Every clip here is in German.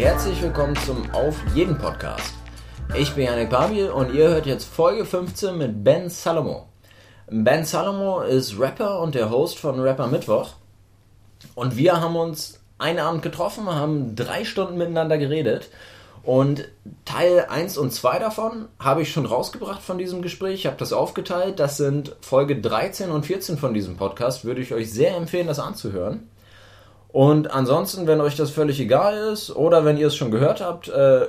Herzlich willkommen zum Auf jeden Podcast. Ich bin Janik Babil und ihr hört jetzt Folge 15 mit Ben Salomo. Ben Salomo ist Rapper und der Host von Rapper Mittwoch. Und wir haben uns einen Abend getroffen, haben drei Stunden miteinander geredet. Und Teil 1 und 2 davon habe ich schon rausgebracht von diesem Gespräch. Ich habe das aufgeteilt. Das sind Folge 13 und 14 von diesem Podcast. Würde ich euch sehr empfehlen, das anzuhören. Und ansonsten, wenn euch das völlig egal ist oder wenn ihr es schon gehört habt, äh,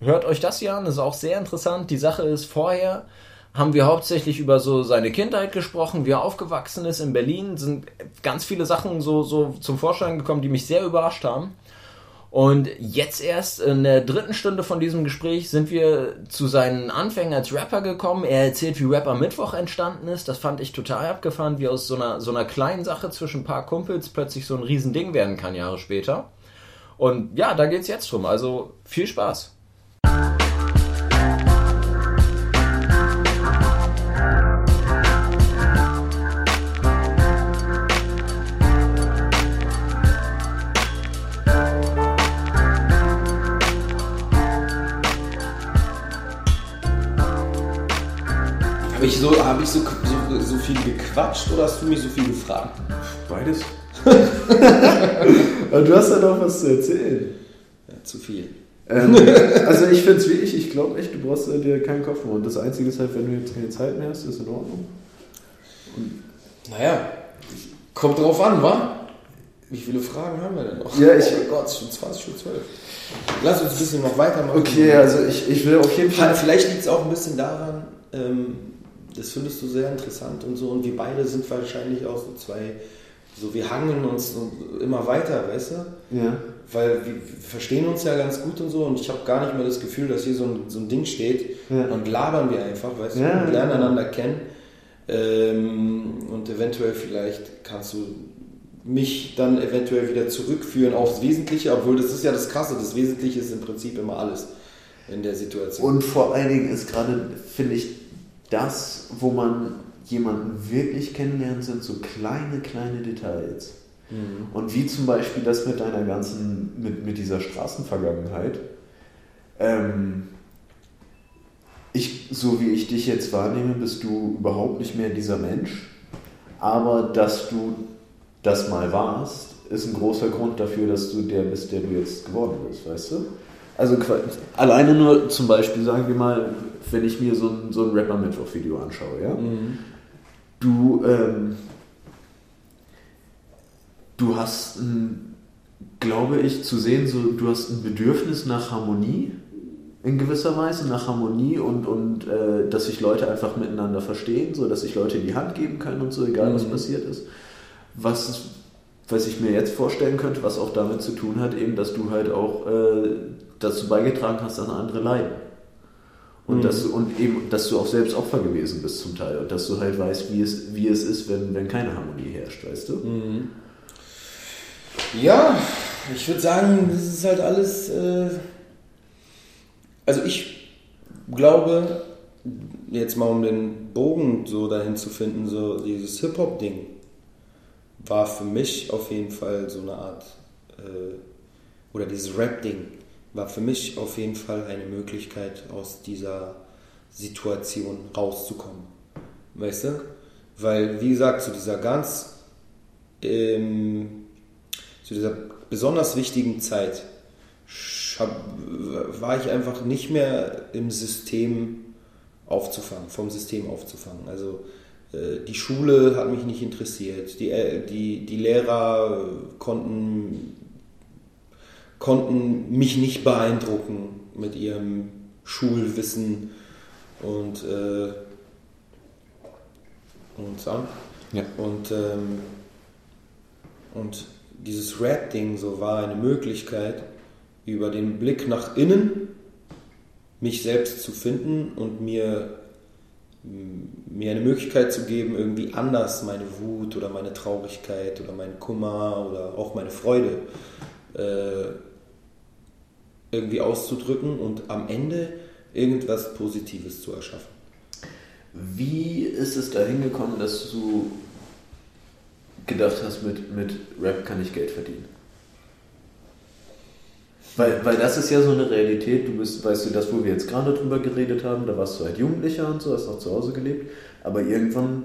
hört euch das hier an. Das ist auch sehr interessant. Die Sache ist, vorher haben wir hauptsächlich über so seine Kindheit gesprochen, wie er aufgewachsen ist in Berlin. Sind ganz viele Sachen so, so zum Vorschein gekommen, die mich sehr überrascht haben. Und jetzt erst in der dritten Stunde von diesem Gespräch sind wir zu seinen Anfängen als Rapper gekommen. Er erzählt, wie Rapper Mittwoch entstanden ist. Das fand ich total abgefahren, wie aus so einer, so einer kleinen Sache zwischen ein paar Kumpels plötzlich so ein Riesending werden kann, Jahre später. Und ja, da geht's jetzt drum. Also viel Spaß. Ich, so, hab ich so, so, so viel gequatscht oder hast du mich so viel gefragt? Beides. Aber du hast ja noch was zu erzählen. Ja, zu viel. Ähm, also ich finde es wirklich, ich glaube echt, du brauchst äh, dir keinen Kopf mehr. Und das Einzige ist halt, wenn du jetzt keine Zeit mehr hast, ist in Ordnung. Naja, kommt drauf an, wa? Wie viele Fragen haben wir denn noch? Ja, ich- oh mein Gott, es ist schon 20 Uhr 12. Lass uns ein bisschen noch weitermachen. Okay, also ich, ich will auf jeden Fall. Vielleicht liegt es auch ein bisschen daran, ähm, das findest du sehr interessant und so. Und wir beide sind wahrscheinlich auch so zwei, so wir hangen uns immer weiter, weißt du? Ja. Weil wir verstehen uns ja ganz gut und so und ich habe gar nicht mehr das Gefühl, dass hier so ein, so ein Ding steht Ja. und labern wir einfach, weißt du, Ja, und lernen einander kennen ähm, und eventuell vielleicht kannst du mich dann eventuell wieder zurückführen aufs Wesentliche, obwohl das ist ja das Krasse, das Wesentliche ist im Prinzip immer alles in der Situation. Und vor allen Dingen ist gerade, finde ich, das, wo man jemanden wirklich kennenlernt, sind so kleine, kleine Details. Mhm. Und wie zum Beispiel das mit deiner ganzen, mit, mit dieser Straßenvergangenheit. Ähm, ich, so wie ich dich jetzt wahrnehme, bist du überhaupt nicht mehr dieser Mensch. Aber dass du das mal warst, ist ein großer Grund dafür, dass du der bist, der du jetzt geworden bist, weißt du? Also alleine nur zum Beispiel, sagen wir mal, wenn ich mir so ein, so ein Rapper-Mittwoch-Video anschaue, ja? Mhm. Du, ähm, du hast, ein, glaube ich, zu sehen, so, du hast ein Bedürfnis nach Harmonie in gewisser Weise, nach Harmonie und, und äh, dass sich Leute einfach miteinander verstehen, so dass sich Leute die Hand geben können und so, egal was Mhm. passiert ist. Was, was ich mir jetzt vorstellen könnte, was auch damit zu tun hat, eben, dass du halt auch äh, dazu beigetragen hast, dass andere leiden. Und, Mhm. dass du, und eben, dass du auch selbst Opfer gewesen bist zum Teil und dass du halt weißt, wie es, wie es ist, wenn, wenn keine Harmonie herrscht, weißt du? Mhm. Ja, ich würde sagen, das ist halt alles. Äh also ich glaube, jetzt mal um den Bogen so dahin zu finden, so dieses Hip-Hop-Ding war für mich auf jeden Fall so eine Art, äh, oder dieses Rap-Ding war für mich auf jeden Fall eine Möglichkeit, aus dieser Situation rauszukommen. Weißt du? Weil, wie gesagt, zu dieser ganz, ähm, zu dieser besonders wichtigen Zeit war ich einfach nicht mehr im System aufzufangen, vom System aufzufangen. Also äh, die Schule hat mich nicht interessiert, die, äh, die, die Lehrer konnten, konnten mich nicht beeindrucken mit ihrem Schulwissen und, äh, und, so. Ja. und, ähm, und dieses Rap-Ding so war eine Möglichkeit, über den Blick nach innen mich selbst zu finden und mir, mir eine Möglichkeit zu geben, irgendwie anders meine Wut oder meine Traurigkeit oder meinen Kummer oder auch meine Freude äh, irgendwie auszudrücken und am Ende irgendwas Positives zu erschaffen. Wie ist es dahin gekommen, dass du gedacht hast, mit, mit Rap kann ich Geld verdienen? Weil, weil das ist ja so eine Realität, du bist, weißt du, das, wo wir jetzt gerade drüber geredet haben, da warst du halt Jugendlicher und so, hast noch zu Hause gelebt, aber irgendwann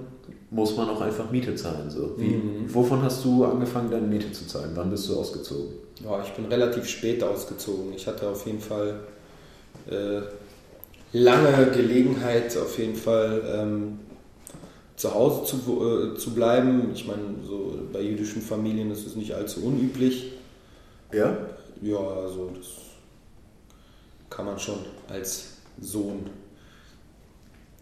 muss man auch einfach Miete zahlen. So. Wie, Mhm. Wovon hast du angefangen, deine Miete zu zahlen? Wann bist du ausgezogen? Ja, ich bin relativ spät ausgezogen. Ich hatte auf jeden Fall äh, lange Gelegenheit, auf jeden Fall ähm, zu Hause zu, äh, zu bleiben. Ich meine, so bei jüdischen Familien ist es nicht allzu unüblich. Ja? Ja, also das kann man schon als Sohn.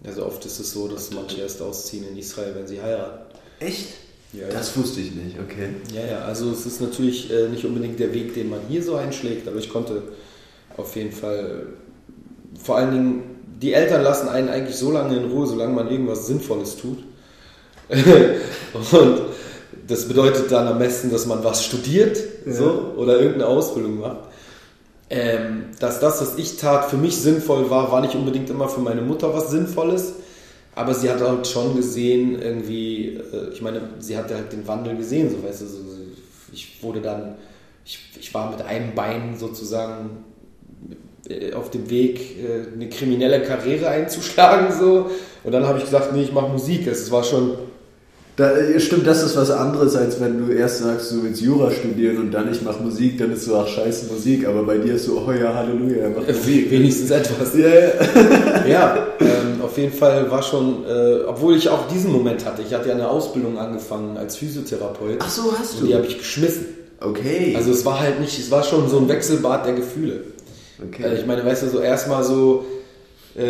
Also oft ist es so, dass manche erst ausziehen in Israel, wenn sie heiraten. Echt? Ja, Das wusste ich nicht, okay. Ja, ja, also es ist natürlich äh, nicht unbedingt der Weg, den man hier so einschlägt, aber ich konnte auf jeden Fall, vor allen Dingen, die Eltern lassen einen eigentlich so lange in Ruhe, solange man irgendwas Sinnvolles tut. Und das bedeutet dann am besten, dass man was studiert Ja. so, oder irgendeine Ausbildung macht. Ähm, dass das, was ich tat, für mich sinnvoll war, war nicht unbedingt immer für meine Mutter was Sinnvolles. Aber sie hat halt schon gesehen, irgendwie, äh, ich meine, sie hatte halt den Wandel gesehen, so weißt du, so, ich wurde dann, ich, ich war mit einem Bein sozusagen äh, auf dem Weg, äh, eine kriminelle Karriere einzuschlagen, so. Und dann habe ich gesagt, nee, ich mache Musik. Es war schon, Da, stimmt, das ist was anderes, als wenn du erst sagst, du willst Jura studieren und dann ich mache Musik, dann ist so, ach scheiße Musik, aber bei dir ist so, oh ja, Halleluja, er macht Musik. wenigstens etwas. Ja, ja. Ja, ähm, auf jeden Fall war schon, äh, obwohl ich auch diesen Moment hatte, ich hatte ja eine Ausbildung angefangen als Physiotherapeut. Ach so, hast Und die habe ich geschmissen. Okay. Also es war halt nicht, es war schon so ein Wechselbad der Gefühle. okay. Also ich meine, weißt du, so erstmal so äh,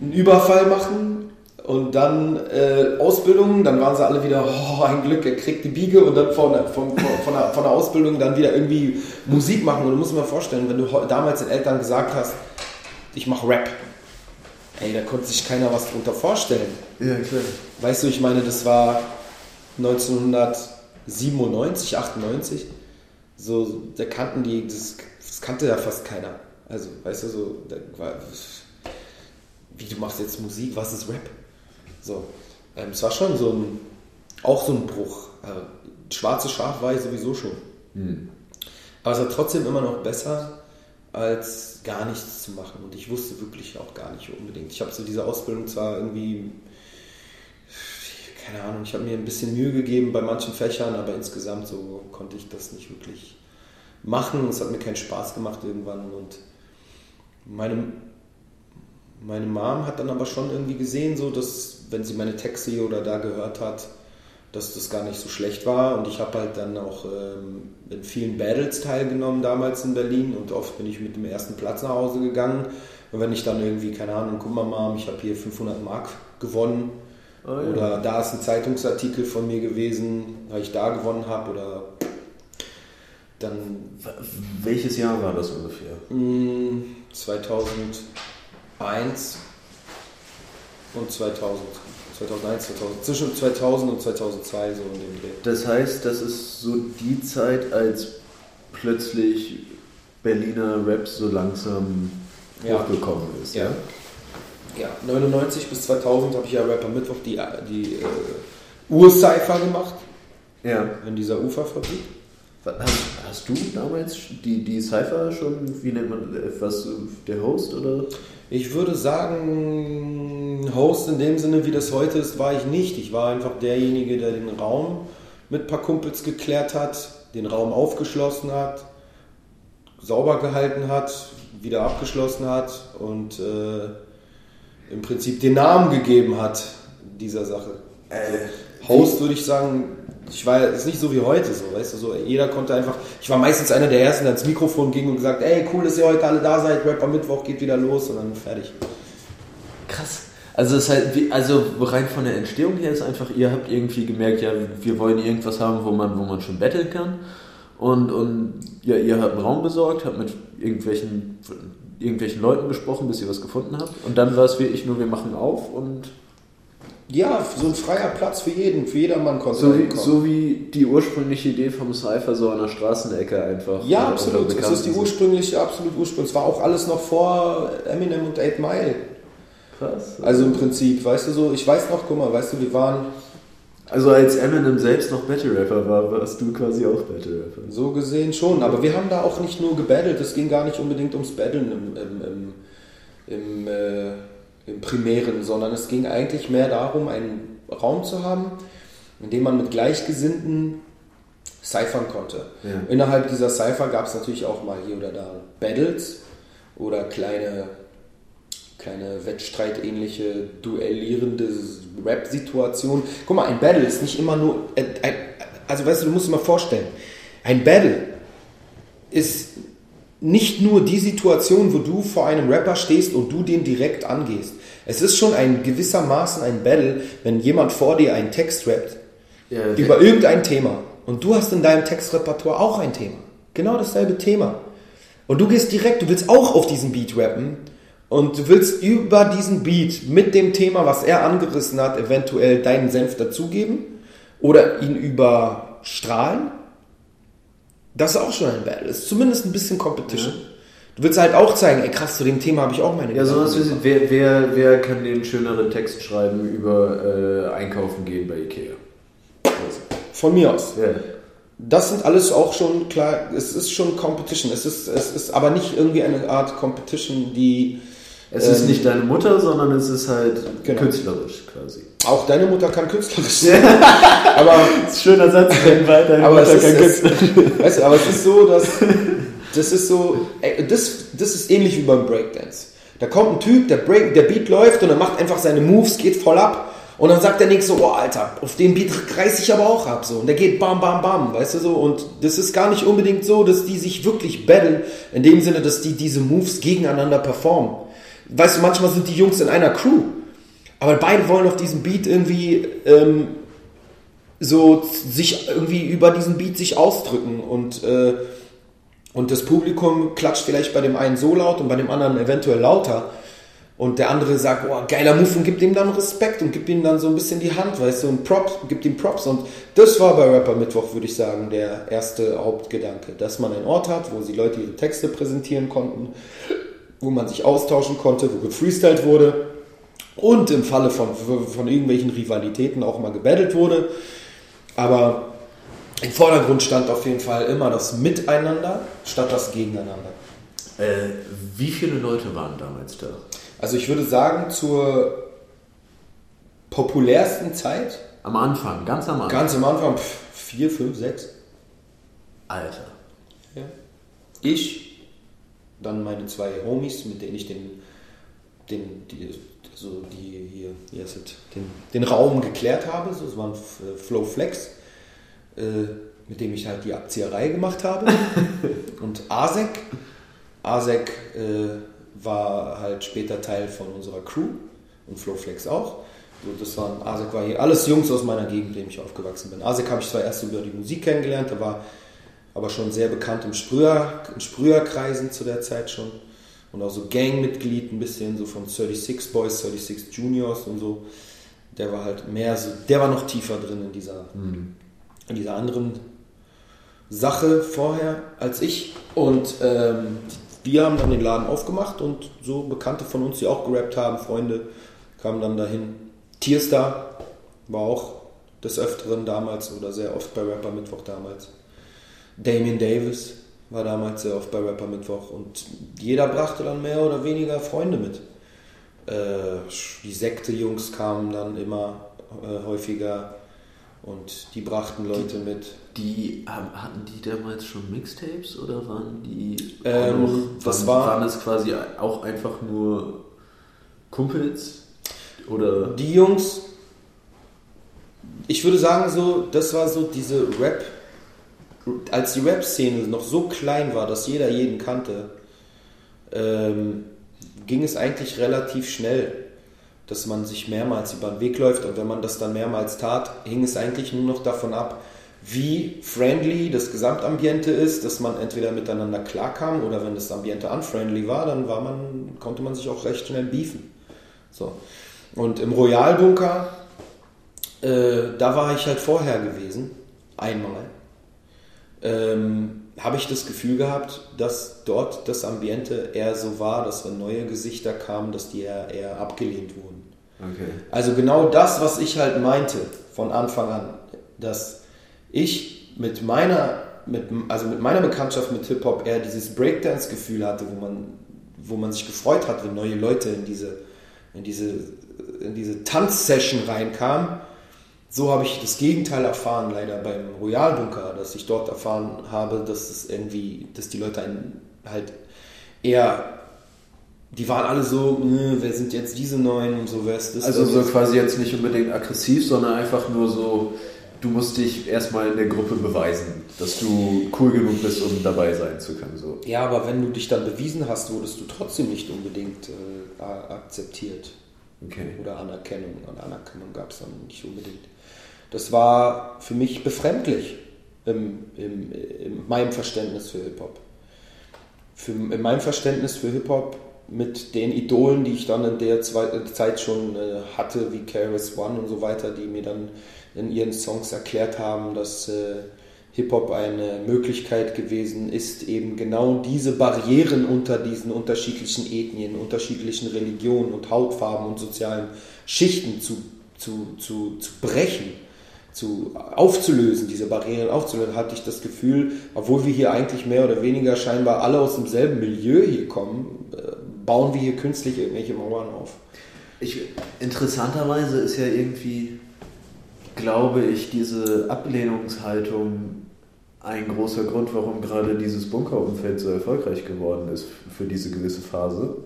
einen Überfall machen und dann äh, Ausbildung, dann waren sie alle wieder, oh, ein Glück, er kriegt die Biege und dann von, der- von, von, von, der, von der Ausbildung dann wieder irgendwie Musik machen. Und du musst dir mal vorstellen, wenn du damals den Eltern gesagt hast, ich mache Rap, ey, da konnte sich keiner was drunter vorstellen. ja, klar. Weißt du, ich meine, das war 1997, 98. So, da kannten die, das, das kannte ja fast keiner. Also, weißt du, so, da war, wie du machst jetzt Musik, was ist Rap? So, ähm, es war schon so ein, auch so ein Bruch. Äh, schwarze Schaf war ich sowieso schon. Hm. Aber es war trotzdem immer noch besser, als gar nichts zu machen. Und ich wusste wirklich auch gar nicht unbedingt. Ich habe so diese Ausbildung zwar irgendwie, keine Ahnung, ich habe mir ein bisschen Mühe gegeben bei manchen Fächern, aber insgesamt so konnte ich das nicht wirklich machen. Es hat mir keinen Spaß gemacht irgendwann. Und meine, meine Mom hat dann aber schon irgendwie gesehen, so dass, wenn sie meine Texte hier oder da gehört hat, dass das gar nicht so schlecht war. Und ich habe halt dann auch ähm, in vielen Battles teilgenommen damals in Berlin und oft bin ich mit dem ersten Platz nach Hause gegangen. Und wenn ich dann irgendwie, keine Ahnung, guck mal, Mom, ich habe hier 500 Mark gewonnen. Oh, ja. Oder da ist ein Zeitungsartikel von mir gewesen, weil ich da gewonnen habe. Oder dann. Welches Jahr war das ungefähr? Hm, 2000. 1 und 2000. 2001, 2000, zwischen 2000 und 2002 so in dem Dreh. Das heißt, das ist so die Zeit, als plötzlich Berliner Rap so langsam ja. hochgekommen ist. Ja. ja. ja. 99 bis 2000 habe ich ja Rapper Mittwoch die, äh, die äh, Ur-Cypher gemacht. Ja. In dieser Uferfabrik. Hast, hast du damals die, die Cypher schon, wie nennt man äh, was, der Host oder? Ich würde sagen, Host in dem Sinne, wie das heute ist, war ich nicht. Ich war einfach derjenige, der den Raum mit ein paar Kumpels geklärt hat, den Raum aufgeschlossen hat, sauber gehalten hat, wieder abgeschlossen hat und äh, im Prinzip den Namen gegeben hat dieser Sache. Äh, Host würde ich sagen, ich war ist nicht so wie heute so, weißt du, so jeder konnte einfach, ich war meistens einer der ersten, der ans Mikrofon ging und gesagt, ey, cool, dass ihr heute alle da seid, Rapper Mittwoch geht wieder los und dann fertig. Krass. Also es halt, also rein von der Entstehung her ist einfach, ihr habt irgendwie gemerkt, ja, wir wollen irgendwas haben, wo man, wo man schon betteln kann. Und, und ja, ihr habt einen Raum besorgt, habt mit irgendwelchen, irgendwelchen Leuten gesprochen, bis ihr was gefunden habt. Und dann war es wirklich nur, wir machen auf und Ja, so ein freier Platz für jeden, für jedermann konnte so wie, so wie die ursprüngliche Idee vom Cypher so an der Straßenecke einfach. ja, absolut. bekannt ist die ursprüngliche, absolut ursprünglich. Es war auch alles noch vor Eminem und 8 Mile. Krass. Also im Prinzip, weißt du so, ich weiß noch, guck mal, weißt du, wir waren, Also als Eminem selbst noch Battle Rapper war, warst du quasi auch Battle Rapper. So gesehen schon, aber wir haben da auch nicht nur gebattelt, es ging gar nicht unbedingt ums Battlen im, im, im, im, äh, im Primären, sondern es ging eigentlich mehr darum, einen Raum zu haben, in dem man mit Gleichgesinnten ciphern konnte. Ja. Innerhalb dieser Cypher gab es natürlich auch mal hier oder da Battles oder kleine, kleine Wettstreitähnliche, duellierende Rap-Situationen. Guck mal, ein Battle ist nicht immer nur. Äh, ein, also, weißt du, du musst dir mal vorstellen, ein Battle ist nicht nur die Situation, wo du vor einem Rapper stehst und du den direkt angehst. Es ist schon ein gewissermaßen ein Battle, wenn jemand vor dir einen Text rappt Ja, okay. über irgendein Thema und du hast in deinem Textrepertoire auch ein Thema. Genau dasselbe Thema. Und du gehst direkt, du willst auch auf diesen Beat rappen und du willst über diesen Beat mit dem Thema, was er angerissen hat, eventuell deinen Senf dazugeben oder ihn überstrahlen. Das ist auch schon ein Battle. Das ist zumindest ein bisschen Competition. Du willst halt auch zeigen, ey krass, zu dem Thema habe ich auch meine Ja, sowas wie, wer, wer, wer kann den schöneren Text schreiben über äh, Einkaufen gehen bei Ikea? Von mir aus. Ja. Das sind alles auch schon klar, es ist schon Competition. Es ist, es ist aber nicht irgendwie eine Art Competition, die Es ist Ähm, nicht deine Mutter, sondern es ist halt Genau. künstlerisch quasi. auch deine Mutter kann künstlerisch sein. aber, Das ist ein schöner Satz, weil deine aber, es ist, es, weißt du, aber es ist so, dass das ist so, ey, das, das ist ähnlich wie beim Breakdance. Da kommt ein Typ, der, Break, der Beat läuft und er macht einfach seine Moves, geht voll ab. Und dann sagt der Nächste so, oh Alter, auf den Beat reiß ich aber auch ab. So. Und der geht bam, bam, bam, weißt du so. Und das ist gar nicht unbedingt so, dass die sich wirklich battlen, in dem Sinne, dass die diese Moves gegeneinander performen. Weißt du, manchmal sind die Jungs in einer Crew. Aber beide wollen auf diesem Beat irgendwie ähm, so sich irgendwie über diesen Beat sich ausdrücken und äh, und das Publikum klatscht vielleicht bei dem einen so laut und bei dem anderen eventuell lauter. Und der andere sagt, oh, geiler Move und gibt ihm dann Respekt und gibt ihm dann so ein bisschen die Hand, weißt du, und Props, gibt ihm Props. Und das war bei Rapper Mittwoch, würde ich sagen, der erste Hauptgedanke. Dass man einen Ort hat, wo die Leute ihre Texte präsentieren konnten, wo man sich austauschen konnte, wo gefreestylt wurde und im Falle von, von irgendwelchen Rivalitäten auch mal gebettelt wurde. Aber im Vordergrund stand auf jeden Fall immer das Miteinander statt das Gegeneinander. Äh, wie viele Leute waren damals da? Also ich würde sagen, zur populärsten Zeit, Am Anfang, ganz am Anfang. ganz am Anfang, pff, vier, fünf, sechs. Alter. Ja. Ich, dann meine zwei Homies, mit denen ich den, den die, so die hier, heißt es, den, den Raum geklärt habe. So, es waren F- Flow Flex, äh, mit dem ich halt die Abzieherei gemacht habe. Und Asek. Asek äh, war halt später Teil von unserer Crew und Flowflex auch. So, das waren, Asek war hier alles Jungs aus meiner Gegend, in dem ich aufgewachsen bin. Asek habe ich zwar erst über die Musik kennengelernt, der war aber schon sehr bekannt im Sprüher, in Sprüherkreisen zu der Zeit schon. Und auch so Gangmitglied ein bisschen, so von 36 Boys, 36 Juniors und so. Der war halt mehr so, der war noch tiefer drin in dieser, in dieser anderen Sache vorher als ich. Und ähm, wir haben dann den Laden aufgemacht und so Bekannte von uns, die auch gerappt haben, Freunde, kamen dann dahin. Tierstar war auch des Öfteren damals oder sehr oft bei Rapper Mittwoch damals. Damien Davis war damals sehr oft bei Rapper Mittwoch und jeder brachte dann mehr oder weniger Freunde mit. Äh, die Sekte-Jungs kamen dann immer äh, häufiger und die brachten Leute mit. Die haben- hatten die damals schon Mixtapes oder waren die Ähm, auch noch, das waren, war- waren es quasi auch einfach nur Kumpels oder Die Jungs, ich würde sagen, so, das war so diese Rap, als die Rap-Szene noch so klein war, dass jeder jeden kannte, ähm, ging es eigentlich relativ schnell, dass man sich mehrmals über den Weg läuft und wenn man das dann mehrmals tat, hing es eigentlich nur noch davon ab, wie friendly das Gesamtambiente ist, dass man entweder miteinander klarkam oder wenn das Ambiente unfriendly war, dann war man, konnte man sich auch recht schnell beefen. So. Und im Royalbunker, äh, da war ich halt vorher gewesen, einmal. Ähm, habe ich das Gefühl gehabt, dass dort das Ambiente eher so war, dass wenn neue Gesichter kamen, dass die eher, eher abgelehnt wurden. okay. Also genau das, was ich halt meinte von Anfang an, dass ich mit meiner, mit, also mit meiner Bekanntschaft mit Hip-Hop eher dieses Breakdance-Gefühl hatte, wo man, wo man sich gefreut hat, wenn neue Leute in diese, in diese, in diese Tanzsession reinkamen. So habe ich das Gegenteil erfahren, leider beim Royal Bunker, dass ich dort erfahren habe, dass es irgendwie, dass die Leute einen halt eher die waren alle so, wer sind jetzt diese neuen und so, wer ist das? Also so quasi jetzt nicht unbedingt aggressiv, sondern einfach nur so, du musst dich erstmal in der Gruppe beweisen, dass du cool genug bist, um dabei sein zu können. So. Ja, aber wenn du dich dann bewiesen hast, wurdest du trotzdem nicht unbedingt äh, akzeptiert. Okay. Oder Anerkennung. Und Anerkennung gab es dann nicht unbedingt. Das war für mich befremdlich im, im, in meinem Verständnis für Hip-Hop. In meinem Verständnis für Hip-Hop mit den Idolen, die ich dann in der Zeit schon äh, hatte, wie KRS One und so weiter, die mir dann in ihren Songs erklärt haben, dass äh, Hip-Hop eine Möglichkeit gewesen ist, eben genau diese Barrieren unter diesen unterschiedlichen Ethnien, unterschiedlichen Religionen und Hautfarben und sozialen Schichten zu, zu, zu, zu brechen, zu, aufzulösen, diese Barrieren aufzulösen, hatte ich das Gefühl, obwohl wir hier eigentlich mehr oder weniger scheinbar alle aus demselben Milieu hier kommen, äh, bauen wir hier künstlich irgendwelche Mauern auf. Ich, interessanterweise ist ja irgendwie, glaube ich, diese Ablehnungshaltung ein großer Grund, warum gerade dieses Bunkerumfeld so erfolgreich geworden ist für diese gewisse Phase.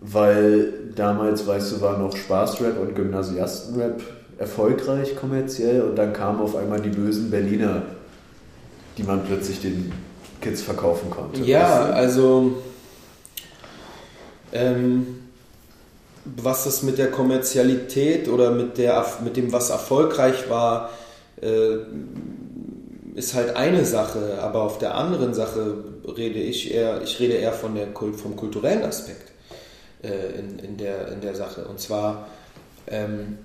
Weil damals, weißt du, war noch Spaßrap und Gymnasiastenrap erfolgreich kommerziell und dann kamen auf einmal die bösen Berliner, die man plötzlich den Kids verkaufen konnte. Ja, also ähm, was das mit der Kommerzialität oder mit, der, mit dem, was erfolgreich war, äh, ist halt eine Sache, aber auf der anderen Sache rede ich eher, ich rede eher von der, vom kulturellen Aspekt äh, in, in, der, in der Sache. Und zwar ähm,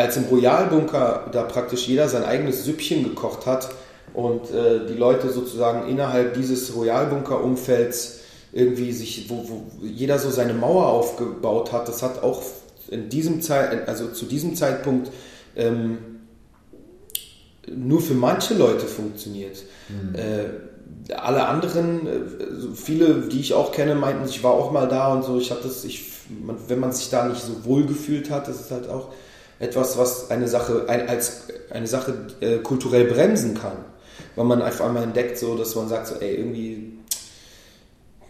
als im Royalbunker da praktisch jeder sein eigenes Süppchen gekocht hat, und äh, die Leute sozusagen innerhalb dieses Royalbunker-Umfelds irgendwie sich, wo, wo jeder so seine Mauer aufgebaut hat, das hat auch in diesem Zeit, also zu diesem Zeitpunkt ähm, nur für manche Leute funktioniert. Mhm. Äh, alle anderen, äh, viele, die ich auch kenne, meinten, ich war auch mal da und so. Ich hatte das, ich, man, wenn man sich da nicht so wohl gefühlt hat, das ist halt auch etwas, was eine Sache ein, als eine Sache äh, kulturell bremsen kann weil man auf einmal entdeckt, so, dass man sagt, so, ey, irgendwie,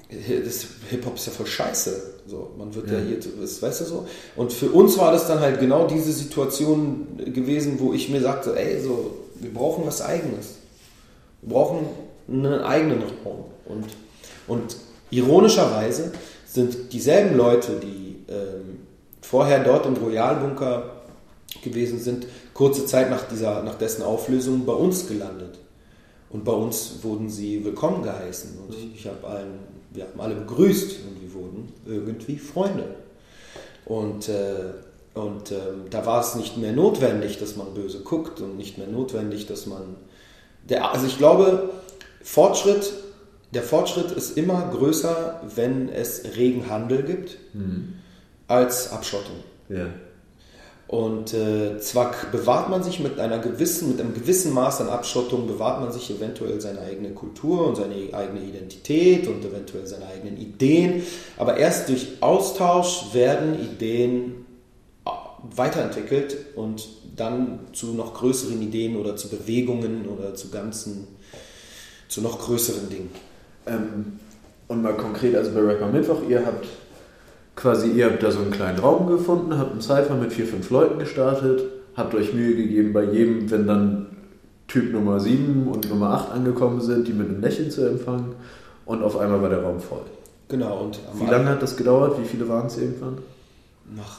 das Hip-Hop ist ja voll scheiße. So, man wird ja, ja hier, weißt du so. Und für uns war das dann halt genau diese Situation gewesen, wo ich mir sagte, ey, so, wir brauchen was Eigenes. Wir brauchen einen eigenen Raum. Und, und ironischerweise sind dieselben Leute, die ähm, vorher dort im Royalbunker gewesen sind, kurze Zeit nach, dieser, nach dessen Auflösung bei uns gelandet. Und bei uns wurden sie willkommen geheißen und mhm. ich habe allen, wir haben alle begrüßt und wir wurden irgendwie Freunde. Und, äh, und äh, da war es nicht mehr notwendig, dass man böse guckt und nicht mehr notwendig, dass man. Der, also ich glaube, Fortschritt, der Fortschritt ist immer größer, wenn es regen Handel gibt, mhm. als Abschottung. Ja. Und äh, zwar bewahrt man sich mit einer gewissen, mit einem gewissen Maß an Abschottung, bewahrt man sich eventuell seine eigene Kultur und seine eigene Identität und eventuell seine eigenen Ideen, aber erst durch Austausch werden Ideen äh, weiterentwickelt und dann zu noch größeren Ideen oder zu Bewegungen oder zu ganzen, zu noch größeren Dingen. Ähm, und mal konkret, also bei Rapper Mittwoch, ihr habt quasi, ihr habt da so einen kleinen Raum gefunden, habt einen Cypher mit vier, fünf Leuten gestartet, habt euch Mühe gegeben, bei jedem, wenn dann Typ Nummer 7 und Nummer 8 angekommen sind, die mit einem Lächeln zu empfangen und auf einmal war der Raum voll. Genau. Und Wie lange hat das gedauert? Wie viele waren es irgendwann? Nach,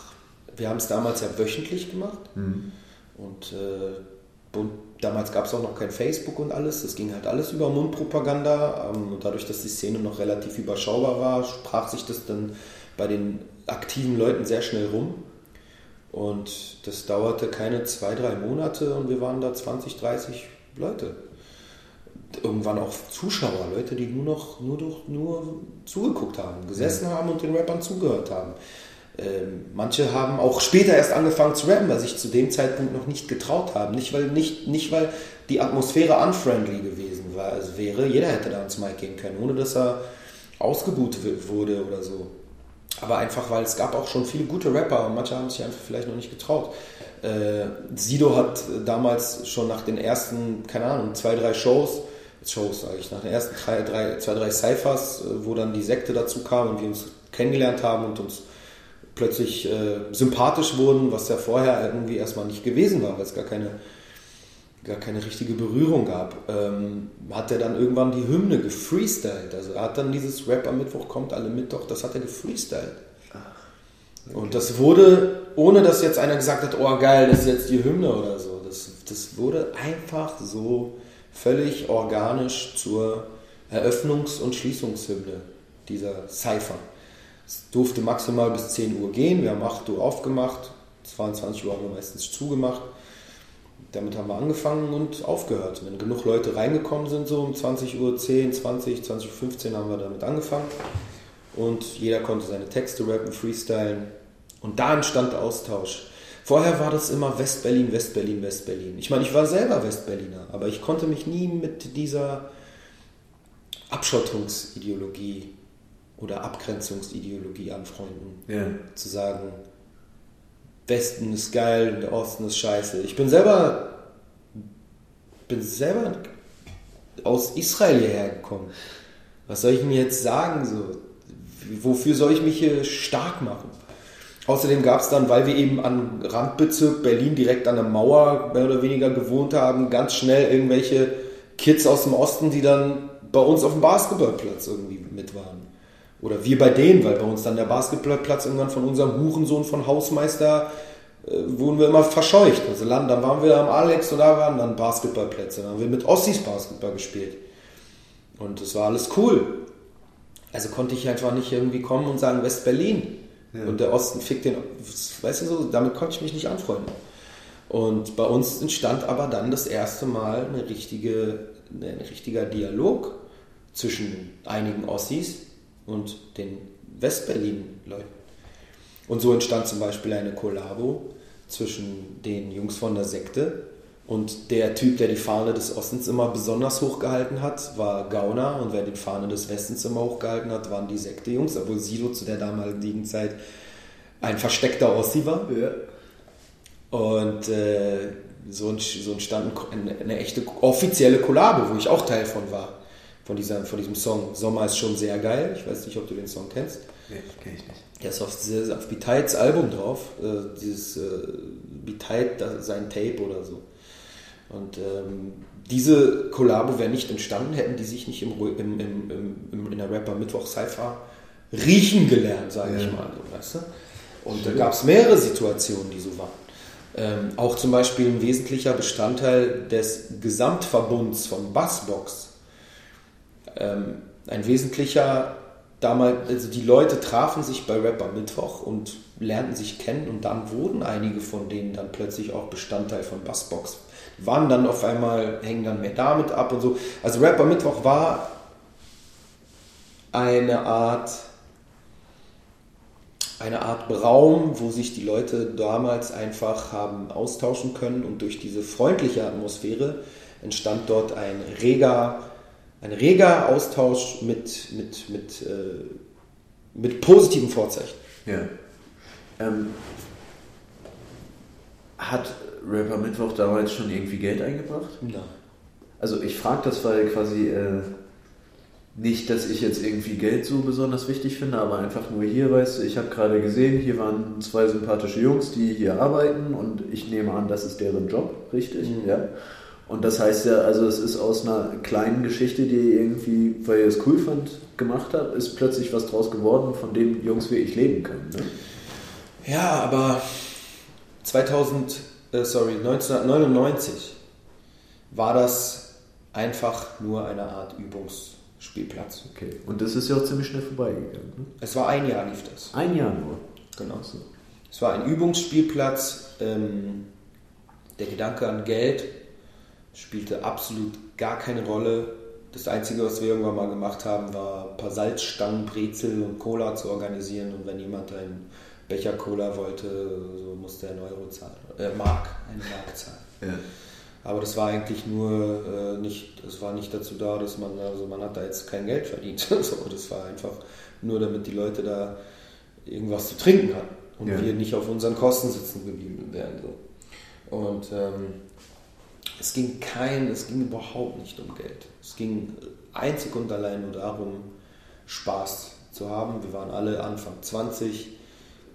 wir haben es damals ja wöchentlich gemacht mhm. und äh, damals gab es auch noch kein Facebook und alles. Es ging halt alles über Mundpropaganda. Ähm, und dadurch, dass die Szene noch relativ überschaubar war, sprach sich das dann bei den aktiven Leuten sehr schnell rum. Und das dauerte keine zwei, drei Monate und wir waren da 20, 30 Leute. Irgendwann auch Zuschauer, Leute, die nur noch nur, durch, nur zugeguckt haben, gesessen ja. haben und den Rappern zugehört haben. ähm, manche haben auch später erst angefangen zu rappen, weil sich zu dem Zeitpunkt noch nicht getraut haben. Nicht weil, nicht, nicht, weil die Atmosphäre unfriendly gewesen war, also wäre. Jeder hätte da ans Mic gehen können, ohne dass er ausgebuht wurde oder so. Aber einfach, weil es gab auch schon viele gute Rapper und manche haben sich einfach vielleicht noch nicht getraut. Äh, Sido hat damals schon nach den ersten, keine Ahnung, zwei, drei Shows, Shows sage ich, nach den ersten drei, drei, zwei, drei Cyphers, äh, wo dann die Sekte dazu kam und wir uns kennengelernt haben und uns plötzlich äh, sympathisch wurden, was ja vorher irgendwie erstmal nicht gewesen war, weil es gar keine, gar keine richtige Berührung gab, ähm, hat er dann irgendwann die Hymne gefreestylt. Also er hat dann dieses Rap am Mittwoch kommt alle Mittwoch, das hat er gefreestylt. Okay. Und das wurde, ohne dass jetzt einer gesagt hat, oh geil, das ist jetzt die Hymne oder so. Das, das wurde einfach so völlig organisch zur Eröffnungs- und Schließungshymne dieser Cypher. Es durfte maximal bis 10 Uhr gehen. Wir haben 8 Uhr aufgemacht, 22 Uhr haben wir meistens zugemacht. Damit haben wir angefangen und aufgehört. Wenn genug Leute reingekommen sind, so um 20 Uhr 10, 20, 20 Uhr 15 haben wir damit angefangen. Und jeder konnte seine Texte rappen, freestylen. Und da entstand der Austausch. Vorher war das immer Westberlin, Westberlin, Westberlin. Ich meine, ich war selber Westberliner, aber ich konnte mich nie mit dieser Abschottungsideologie oder Abgrenzungsideologie anfreunden. Ja. Zu sagen, Westen ist geil und der Osten ist scheiße. Ich bin selber, bin selber aus Israel hierher gekommen. Was soll ich mir jetzt sagen? So? Wofür soll ich mich hier stark machen? Außerdem gab es dann, weil wir eben am Randbezirk Berlin direkt an der Mauer mehr oder weniger gewohnt haben, ganz schnell irgendwelche Kids aus dem Osten, die dann bei uns auf dem Basketballplatz irgendwie mit waren. Oder wir bei denen, weil bei uns dann der Basketballplatz irgendwann von unserem Hurensohn von Hausmeister äh, wurden wir immer verscheucht. Also dann waren wir am Alex und da waren dann Basketballplätze. Dann haben wir mit Ossis Basketball gespielt. Und das war alles cool. Also konnte ich einfach nicht irgendwie kommen und sagen West-Berlin. Ja. Und der Osten fickt den, weißt du so, damit konnte ich mich nicht anfreunden. Und bei uns entstand aber dann das erste Mal eine richtige, ein richtiger Dialog zwischen einigen Ossis und den Westberlin-Leuten. Und so entstand zum Beispiel eine Kollabo zwischen den Jungs von der Sekte und der Typ, der die Fahne des Ostens immer besonders hochgehalten hat, war Gauner und wer die Fahne des Westens immer hochgehalten hat, waren die Sekte-Jungs, obwohl Sido zu der damaligen Zeit ein versteckter Ossi war. Ja. Und äh, so, entstand eine, eine echte offizielle Kollabo, wo ich auch Teil von war von, dieser, von diesem Song. Sommer ist schon sehr geil. Ich weiß nicht, ob du den Song kennst. Nee, kenne ich nicht. Der ist auf, auf Betides Album drauf. Äh, dieses äh, Betide, sein Tape oder so. Und ähm, diese Kollabo wäre nicht entstanden, hätten die sich nicht im, im, im, im in der Rapper Mittwoch Cypher riechen gelernt, sage ja. ich mal. Weißt du? Und Schön. da gab es mehrere Situationen, die so waren. Ähm, auch zum Beispiel ein wesentlicher Bestandteil des Gesamtverbunds von Bassbox ähm, ein wesentlicher damals, also die Leute trafen sich bei Rapper Mittwoch und lernten sich kennen und dann wurden einige von denen dann plötzlich auch Bestandteil von Bassbox. Waren dann auf einmal, hängen dann mehr damit ab und so. Also Rapper Mittwoch war eine Art, eine Art Raum, wo sich die Leute damals einfach haben austauschen können und durch diese freundliche Atmosphäre entstand dort ein reger ein reger Austausch mit, mit, mit, äh, mit positiven Vorzeichen. Ja. Ähm, hat Rapper Mittwoch damals schon irgendwie Geld eingebracht? Nein. Also ich frage das, weil quasi äh, nicht, dass ich jetzt irgendwie Geld so besonders wichtig finde, aber einfach nur hier, weißt du, ich habe gerade gesehen, hier waren zwei sympathische Jungs, die hier arbeiten und ich nehme an, das ist deren Job, richtig? Mhm. Ja. Und das heißt ja, also es ist aus einer kleinen Geschichte, die ihr irgendwie, weil ihr es cool fand, gemacht habt, ist plötzlich was draus geworden, von dem Jungs wie ich leben können. Ne? Ja, aber 2000, äh, sorry, 1999 war das einfach nur eine Art Übungsspielplatz. Okay. Und das ist ja auch ziemlich schnell vorbeigegangen. Ne? Es war ein Jahr lief das. Ein Jahr nur. Genau so. Es war ein Übungsspielplatz. Ähm, der Gedanke an Geld spielte absolut gar keine Rolle. Das Einzige, was wir irgendwann mal gemacht haben, war ein paar Salzstangen, Brezel und Cola zu organisieren. Und wenn jemand ein Becher Cola wollte, so musste er einen Euro zahlen, äh, Mark, eine Mark zahlen. Ja. Aber das war eigentlich nur äh, nicht, es war nicht dazu da, dass man, also man hat da jetzt kein Geld verdient. so, das war einfach nur, damit die Leute da irgendwas zu trinken hatten und Ja. wir nicht auf unseren Kosten sitzen geblieben wären. So. Und ähm, es ging kein, es ging überhaupt nicht um Geld. Es ging einzig und allein nur darum, Spaß zu haben. Wir waren alle Anfang 20,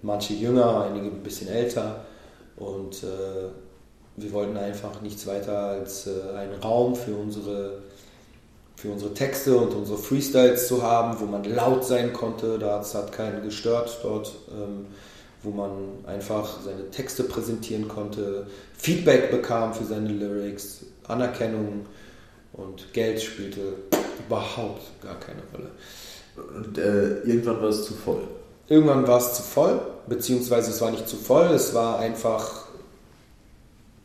manche jünger, einige ein bisschen älter und äh, wir wollten einfach nichts weiter als äh, einen Raum für unsere, für unsere Texte und unsere Freestyles zu haben, wo man laut sein konnte. Das hat keinen gestört dort, ähm, wo man einfach seine Texte präsentieren konnte, Feedback bekam für seine Lyrics, Anerkennung und Geld spielte überhaupt gar keine Rolle. Und äh, irgendwann war es zu voll. Irgendwann war es zu voll, beziehungsweise es war nicht zu voll, es war einfach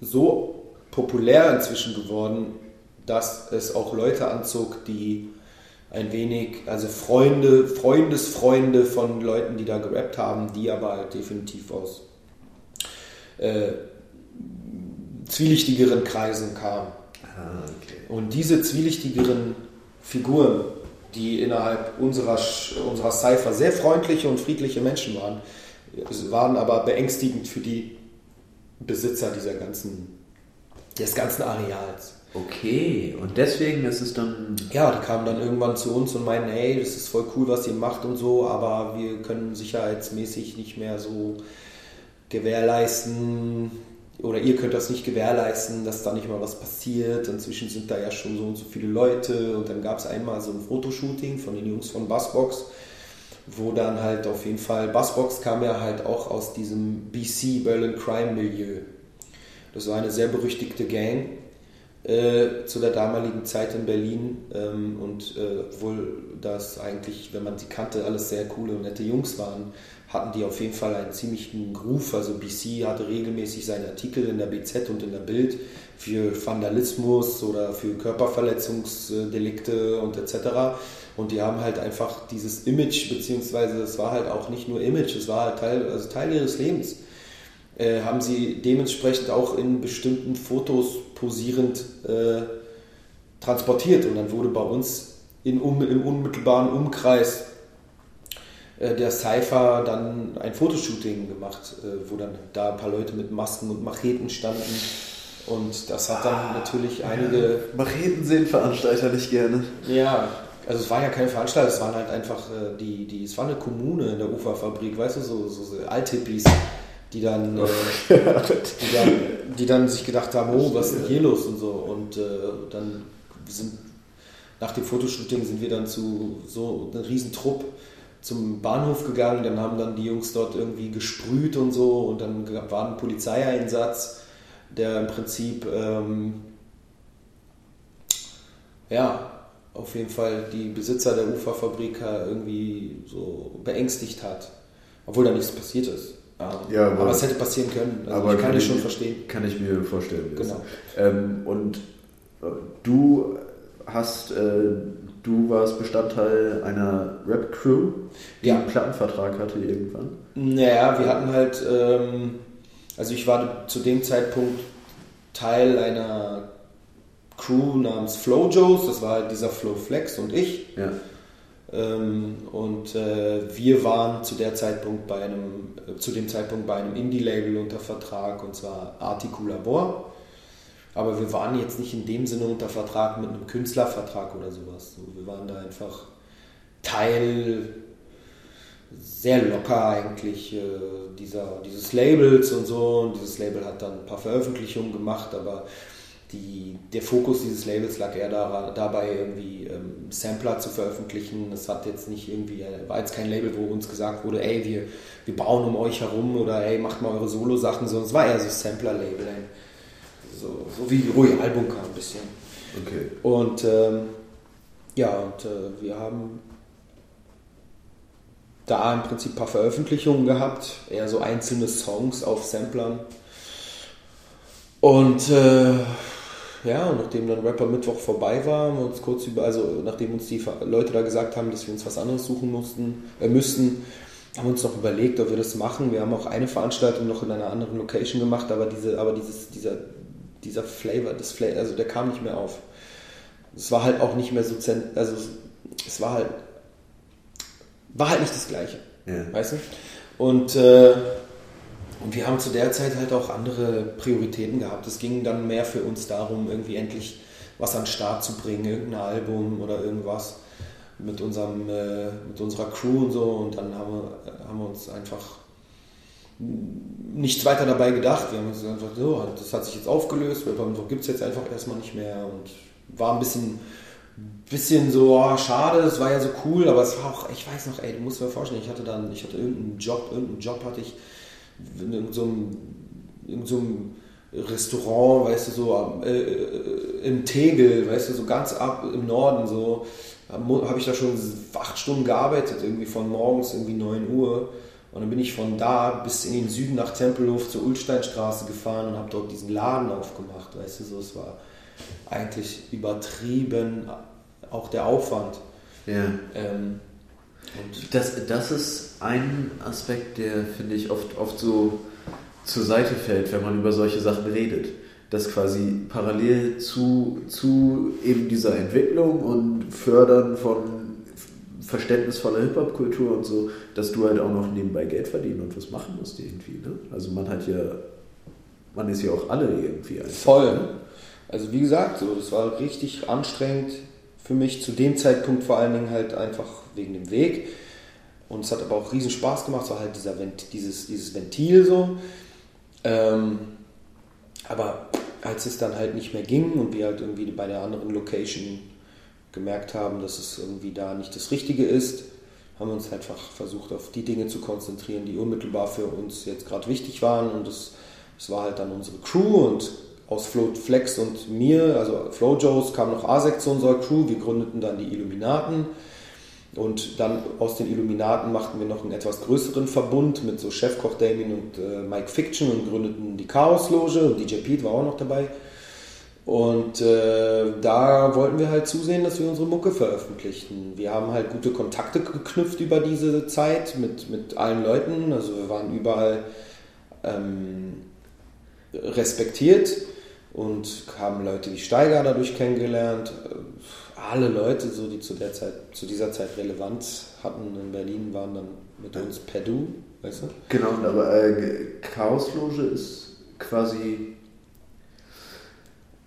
so populär inzwischen geworden, dass es auch Leute anzog, die ein wenig, also Freunde, Freundesfreunde von Leuten, die da gerappt haben, die aber halt definitiv aus äh, zwielichtigeren Kreisen kamen. Ah, okay. Und diese zwielichtigeren Figuren, die innerhalb unserer, unserer Cypher sehr freundliche und friedliche Menschen waren, waren aber beängstigend für die Besitzer dieser ganzen, des ganzen Areals. Okay, und deswegen ist es dann. Ja, die kamen dann irgendwann zu uns und meinten, hey, das ist voll cool, was ihr macht und so, aber wir können sicherheitsmäßig nicht mehr so gewährleisten oder ihr könnt das nicht gewährleisten, dass da nicht mal was passiert. Inzwischen sind da ja schon so und so viele Leute und dann gab es einmal so ein Fotoshooting von den Jungs von Bassbox, wo dann halt auf jeden Fall, Bassbox kam ja halt auch aus diesem BC Berlin Crime Milieu. Das war eine sehr berüchtigte Gang äh, zu der damaligen Zeit in Berlin ähm, und äh, obwohl das eigentlich, wenn man sie kannte, alles sehr coole und nette Jungs waren, hatten die auf jeden Fall einen ziemlichen Ruf. Also BC hatte regelmäßig seine Artikel in der BZ und in der Bild für Vandalismus oder für Körperverletzungsdelikte und etc. Und die haben halt einfach dieses Image, beziehungsweise es war halt auch nicht nur Image, es war halt Teil, also Teil ihres Lebens äh, haben sie dementsprechend auch in bestimmten Fotos posierend äh, transportiert. Und dann wurde bei uns in, um, im unmittelbaren Umkreis äh, der Cypher dann ein Fotoshooting gemacht, äh, wo dann da ein paar Leute mit Masken und Macheten standen. Und das hat dann natürlich einige Macheten sehen Veranstalter nicht gerne. ja, also es war ja keine Veranstaltung, es waren halt einfach äh, die, die, es war eine Kommune in der Uferfabrik, weißt du, so, so, so Althippies, die dann, äh, die dann, die dann sich gedacht haben, oh, was ist denn hier los und so. Und äh, dann sind nach dem Fotoshooting sind wir dann zu so einem riesen Trupp zum Bahnhof gegangen, dann haben dann die Jungs dort irgendwie gesprüht und so und dann war ein Polizeieinsatz, der im Prinzip ähm, ja, auf jeden Fall die Besitzer der Uferfabrik äh, irgendwie so beängstigt hat. Obwohl da nichts passiert ist. Ja, aber- aber, es hätte passieren können. Also aber ich kann kann ich schon verstehen. Kann ich mir vorstellen. Genau. Ähm, und äh, du hast, äh, du warst Bestandteil einer Rap-Crew, die Ja. einen Plattenvertrag hatte irgendwann. Naja, wir hatten halt, ähm, also ich war zu dem Zeitpunkt Teil einer Crew namens Flow Joes, das war halt dieser Flow Flex und ich. Ja. Ähm, und äh, wir waren zu der Zeitpunkt bei einem, äh, zu dem Zeitpunkt bei einem Indie-Label unter Vertrag und zwar Articulabor. Aber wir waren jetzt nicht in dem Sinne unter Vertrag mit einem Künstlervertrag oder sowas. So, Wir waren da einfach Teil sehr locker eigentlich äh, dieser, dieses Labels und so. Und dieses Label hat dann ein paar Veröffentlichungen gemacht, aber die, der Fokus dieses Labels lag eher daran, dabei, irgendwie ähm, Sampler zu veröffentlichen. Es hat jetzt nicht irgendwie, äh, war jetzt kein Label, wo uns gesagt wurde, ey, wir, wir bauen um euch herum oder ey, macht mal eure Solo-Sachen, sondern es war eher so Sampler-Label, so, so wie Royal Bunker ein bisschen. Okay. Und ähm, ja, und äh, wir haben da im Prinzip ein paar Veröffentlichungen gehabt, eher so einzelne Songs auf Samplern. Und äh, ja, und nachdem dann Rapper Mittwoch vorbei war, haben wir uns kurz über, also nachdem uns die Leute da gesagt haben, dass wir uns was anderes suchen mussten, äh, müssten, haben uns noch überlegt, ob wir das machen. Wir haben auch eine Veranstaltung noch in einer anderen Location gemacht, aber diese, aber dieses, dieser, dieser Flavor, das Flavor, also der kam nicht mehr auf. Es war halt auch nicht mehr so, also es war halt, war halt nicht das Gleiche, Ja. weißt du? Und, äh, und wir haben zu der Zeit halt auch andere Prioritäten gehabt. Es ging dann mehr für uns darum, irgendwie endlich was an den Start zu bringen, irgendein Album oder irgendwas mit, unserem, äh, mit unserer Crew und so. Und dann haben wir, haben wir uns einfach nichts weiter dabei gedacht. Wir haben uns einfach so, das hat sich jetzt aufgelöst, gibt es jetzt einfach erstmal nicht mehr und war ein bisschen, bisschen so, oh, schade, es war ja so cool, aber es war auch, ich weiß noch, ey, du musst mal vorstellen, ich hatte dann, ich hatte irgendeinen Job, irgendeinen Job hatte ich in irgendeinem, in so einem Restaurant, weißt du, so äh, im Tegel, weißt du, so ganz ab im Norden, so habe ich da schon acht Stunden gearbeitet, irgendwie von morgens irgendwie 9 Uhr. Und dann bin ich von da bis in den Süden nach Tempelhof zur Ulsteinstraße gefahren und habe dort diesen Laden aufgemacht. Weißt du, so, es war eigentlich übertrieben, auch der Aufwand. Ja. Ähm, das, das ist ein Aspekt, der, finde ich, oft, oft so zur Seite fällt, wenn man über solche Sachen redet. Dass quasi parallel zu, zu eben dieser Entwicklung und Fördern von verständnisvoller Hip-Hop-Kultur und so, dass du halt auch noch nebenbei Geld verdienen und was machen musst irgendwie. Ne? Also man hat ja, man ist ja auch alle irgendwie einfach. Voll. Ne? Also wie gesagt, so, das war richtig anstrengend für mich zu dem Zeitpunkt vor allen Dingen halt einfach wegen dem Weg. Und es hat aber auch riesen Spaß gemacht, so halt dieser Vent dieses, dieses Ventil so. Ähm, aber als es dann halt nicht mehr ging und wir halt irgendwie bei der anderen Location gemerkt haben, dass es irgendwie da nicht das Richtige ist, haben wir uns einfach versucht, auf die Dinge zu konzentrieren, die unmittelbar für uns jetzt gerade wichtig waren. Und das war halt dann unsere Crew und aus Float Flex und mir, also Flo Joes, kam noch Asek zu unserer Crew. Wir gründeten dann die Illuminaten. Und dann aus den Illuminaten machten wir noch einen etwas größeren Verbund mit so Chefkoch Damien und äh, Mike Fiction und gründeten die Chaos Loge und DJ Pete war auch noch dabei. Und äh, da wollten wir halt zusehen, dass wir unsere Mucke veröffentlichten. Wir haben halt gute Kontakte geknüpft über diese Zeit mit, mit allen Leuten. Also wir waren überall ähm, respektiert und haben Leute wie Steiger dadurch kennengelernt. Alle Leute, so, die zu, der Zeit, zu dieser Zeit Relevanz hatten in Berlin, waren dann mit uns per Du, weißt du? Genau, aber äh, Chaosloge ist quasi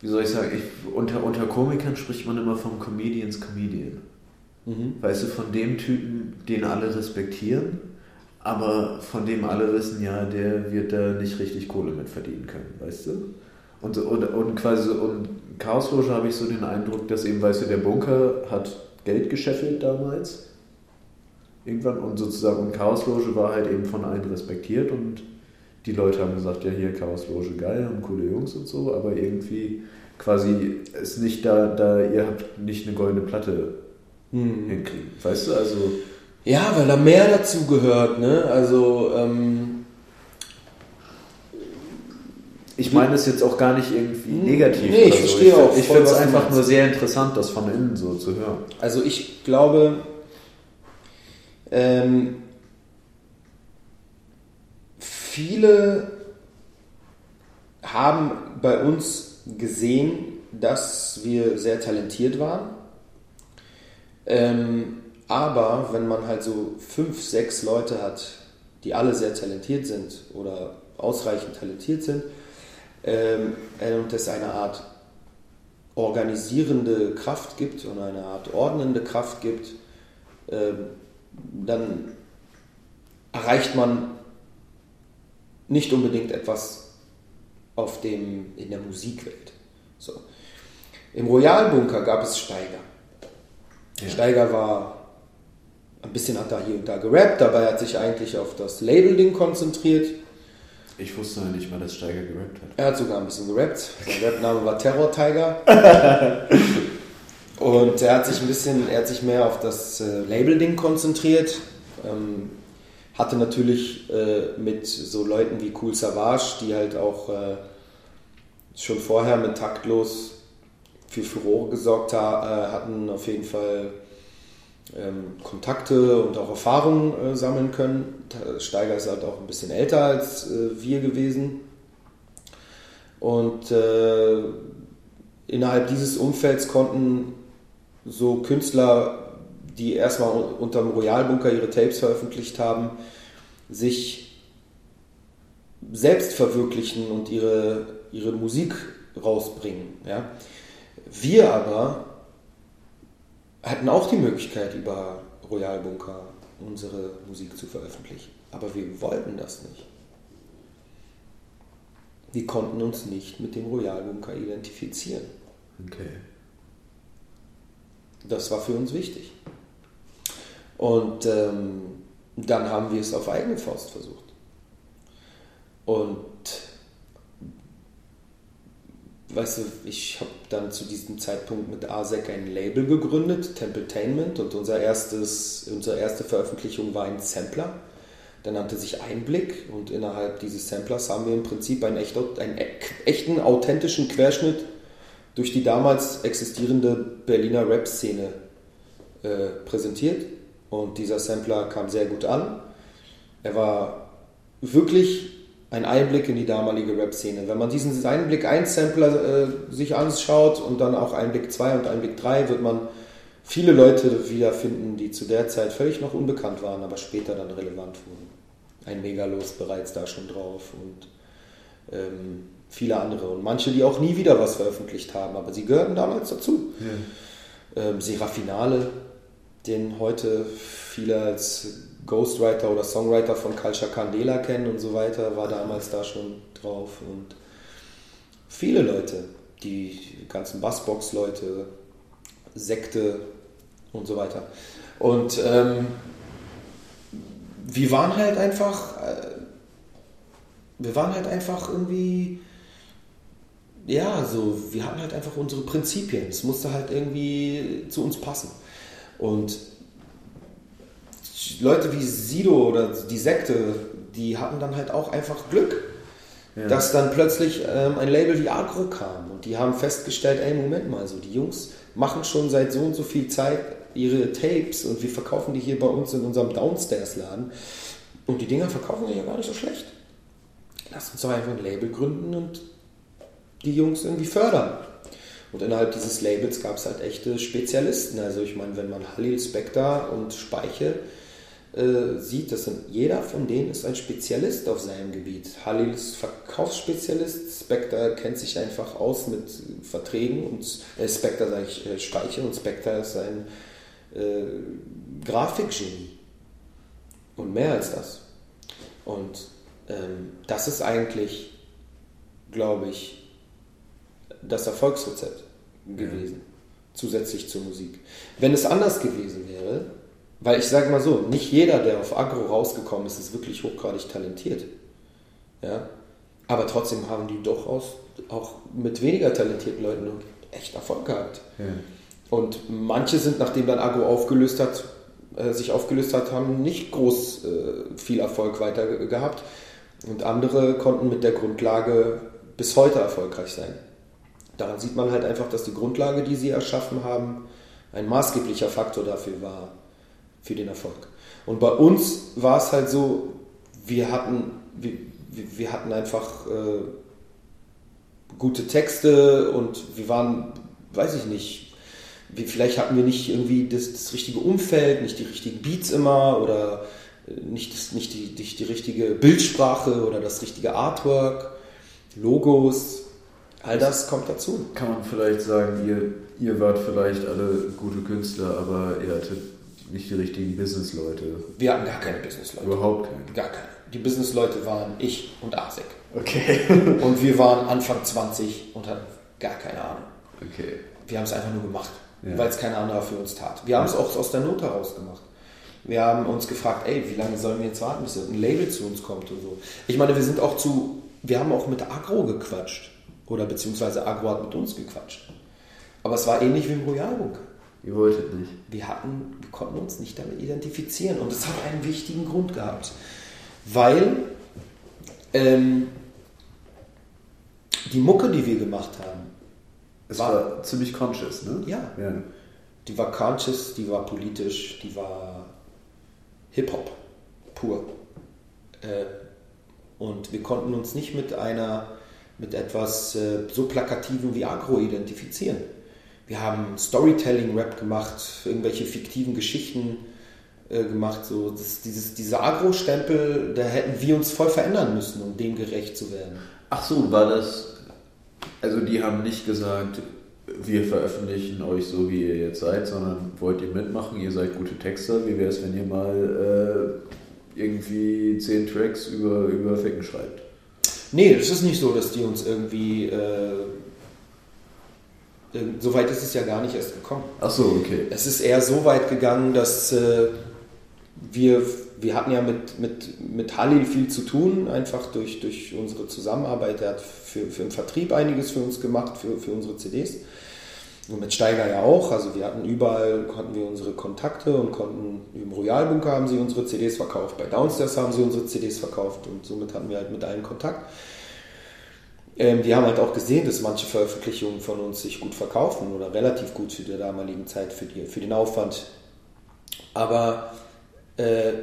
wie soll ich sagen, ich, unter, unter Komikern spricht man immer vom Comedians Comedian. Mhm. Weißt du, von dem Typen, den alle respektieren, aber von dem alle wissen, ja, der wird da nicht richtig Kohle mit verdienen können, weißt du? Und, und, und quasi, und Chaosloge habe ich so den Eindruck, dass eben, weißt du, der Bunker hat Geld gescheffelt damals. Irgendwann und sozusagen, und Chaosloge war halt eben von allen respektiert und die Leute haben gesagt, ja hier Chaosloge geil und coole Jungs und so, aber irgendwie quasi ist nicht da, da ihr habt nicht eine goldene Platte hm. hinkriegen. Weißt du, also. Ja, weil da mehr dazu gehört, ne? Also, ähm, ich meine es jetzt auch gar nicht irgendwie hm. negativ. Nee, ich verstehe so. auch. Ich finde es einfach nur sehr interessant, das von innen so zu hören. Also ich glaube, ähm, viele haben bei uns gesehen, dass wir sehr talentiert waren. Ähm, aber wenn man halt so fünf, sechs Leute hat, die alle sehr talentiert sind oder ausreichend talentiert sind, ähm, und es eine Art organisierende Kraft gibt und eine Art ordnende Kraft gibt, ähm, dann erreicht man nicht unbedingt etwas auf dem, in der Musikwelt. So. Im Royalbunker gab es Steiger. Ja. Steiger war ein bisschen hat da hier und da gerappt, dabei hat sich eigentlich auf das Label-Ding konzentriert. Ich wusste nicht mal, dass Steiger gerappt hat. Er hat sogar ein bisschen gerappt. Sein Rapname war Terror Tiger. und er hat sich ein bisschen, er hat sich mehr auf das äh, Label-Ding konzentriert. Ähm, hatte natürlich äh, mit so Leuten wie Cool Savage, die halt auch äh, schon vorher mit Taktlos für Furore gesorgt ha äh, hatten, auf jeden Fall ähm, Kontakte und auch Erfahrungen äh, sammeln können. Steiger ist halt auch ein bisschen älter als äh, wir gewesen. Und äh, innerhalb dieses Umfelds konnten so Künstler, die erstmal unter dem Royalbunker ihre Tapes veröffentlicht haben, sich selbst verwirklichen und ihre, ihre Musik rausbringen. Ja? Wir aber hatten auch die Möglichkeit, über Royalbunker unsere Musik zu veröffentlichen. Aber wir wollten das nicht. Wir konnten uns nicht mit dem Royalbunker identifizieren. Okay. Das war für uns wichtig. Und ähm, dann haben wir es auf eigene Faust versucht. Und weißt du, ich habe dann zu diesem Zeitpunkt mit ASEC ein Label gegründet, Templetainment, und unser erstes, unsere erste Veröffentlichung war ein Sampler. Der nannte sich Einblick und innerhalb dieses Samplers haben wir im Prinzip einen, echt, einen echten, authentischen Querschnitt durch die damals existierende Berliner Rap-Szene äh, präsentiert. Und dieser Sampler kam sehr gut an. Er war wirklich ein Einblick in die damalige Rap-Szene. Wenn man diesen Einblick 1 Sampler äh, sich anschaut und dann auch Einblick 2 und Einblick 3, wird man viele Leute wiederfinden, die zu der Zeit völlig noch unbekannt waren, aber später dann relevant wurden. Ein Megalos bereits da schon drauf und ähm, viele andere. Und manche, die auch nie wieder was veröffentlicht haben, aber sie gehörten damals dazu. Ja. Ähm, Serafinale, den heute viele als Ghostwriter oder Songwriter von Kalcha Candela kennen und so weiter, war damals da schon drauf. Und viele Leute, die ganzen Bassbox-Leute, Sekte und so weiter. Und ähm, wir waren halt einfach, äh, wir waren halt einfach irgendwie, ja, so, wir hatten halt einfach unsere Prinzipien. Es musste halt irgendwie zu uns passen. Und Leute wie Sido oder die Sekte, die hatten dann halt auch einfach Glück, ja. dass dann plötzlich ähm, ein Label wie Agro kam und die haben festgestellt, ey, Moment mal, so die Jungs machen schon seit so und so viel Zeit ihre Tapes und wir verkaufen die hier bei uns in unserem Downstairs-Laden und die Dinger verkaufen ja gar nicht so schlecht. Lass uns doch einfach ein Label gründen und die Jungs irgendwie fördern. Und innerhalb dieses Labels gab es halt echte Spezialisten. Also ich meine, wenn man Halil Spector und Speiche äh, sieht, dass jeder von denen ist ein Spezialist auf seinem Gebiet. Halil ist Verkaufsspezialist, Spectre kennt sich einfach aus mit Verträgen und äh, Spectre sage ich äh, Speicher und Spectre ist ein äh, Grafikgenie. Und mehr als das. Und ähm, das ist eigentlich, glaube ich, das Erfolgsrezept gewesen, zusätzlich zur Musik. Wenn es anders gewesen wäre, weil ich sage mal so, nicht jeder, der auf Agro rausgekommen ist, ist wirklich hochgradig talentiert. Ja? Aber trotzdem haben die durchaus auch mit weniger talentierten Leuten echt Erfolg gehabt. Ja. Und manche sind, nachdem dann Agro aufgelöst hat, äh, sich aufgelöst hat, haben nicht groß äh, viel Erfolg weiter gehabt. Und andere konnten mit der Grundlage bis heute erfolgreich sein. Daran sieht man halt einfach, dass die Grundlage, die sie erschaffen haben, ein maßgeblicher Faktor dafür war, für den Erfolg. Und bei uns war es halt so, wir hatten, wir, wir hatten einfach äh, gute Texte und wir waren, weiß ich nicht, wir, vielleicht hatten wir nicht irgendwie das, das, richtige Umfeld, nicht die richtigen Beats immer oder äh, nicht, das, nicht, die, nicht die richtige Bildsprache oder das richtige Artwork, Logos. All das kommt dazu. Kann man vielleicht sagen, ihr, ihr wart vielleicht alle gute Künstler, aber ihr hattet nicht die richtigen Businessleute. Wir hatten gar keine Businessleute. Überhaupt keine. Gar keine. Die Businessleute waren ich und Asek. Okay. und wir waren Anfang 20 und hatten gar keine Ahnung. Okay. Wir haben es einfach nur gemacht, ja. weil es keiner anderer für uns tat. Wir haben es auch aus der Not heraus gemacht. Wir haben uns gefragt, ey, wie lange sollen wir jetzt warten, bis ein Label zu uns kommt und so. Ich meine, wir sind auch zu, wir haben auch mit Agro gequatscht. Oder beziehungsweise Agro hat mit uns gequatscht. Aber es war ähnlich wie im Royalbunker. Ihr wolltet nicht. Wir, hatten, wir konnten uns nicht damit identifizieren. Und das hat einen wichtigen Grund gehabt. Weil ähm, die Mucke, die wir gemacht haben, es war, war ziemlich conscious, ne? Ja. ja. Die war conscious, die war politisch, die war Hip-Hop pur. Äh, und wir konnten uns nicht mit einer, mit etwas äh, so plakativen wie Agro identifizieren. Wir haben Storytelling-Rap gemacht, irgendwelche fiktiven Geschichten äh, gemacht. So, das, dieses, dieser Agro-Stempel, da hätten wir uns voll verändern müssen, um dem gerecht zu werden. Ach so, war das. Also, die haben nicht gesagt, wir veröffentlichen euch so, wie ihr jetzt seid, sondern wollt ihr mitmachen, ihr seid gute Texter. Wie wäre es, wenn ihr mal äh, irgendwie zehn Tracks über, über Ficken schreibt? Nee, es ist nicht so, dass die uns irgendwie. Äh, so weit ist es ja gar nicht erst gekommen. Ach so, okay. Es ist eher so weit gegangen, dass äh, wir, wir hatten ja mit, mit, mit Halil viel zu tun, einfach durch, durch unsere Zusammenarbeit. Er hat für, für den Vertrieb einiges für uns gemacht, für, für unsere CDs. Und mit Steiger ja auch. Also wir hatten überall, konnten wir unsere Kontakte und konnten, im Royalbunker haben sie unsere CDs verkauft, bei Downstairs haben sie unsere CDs verkauft und somit hatten wir halt mit allen Kontakt. Ähm, die haben halt auch gesehen, dass manche Veröffentlichungen von uns sich gut verkaufen oder relativ gut für die damaligen Zeit, für, die, für den Aufwand. Aber äh,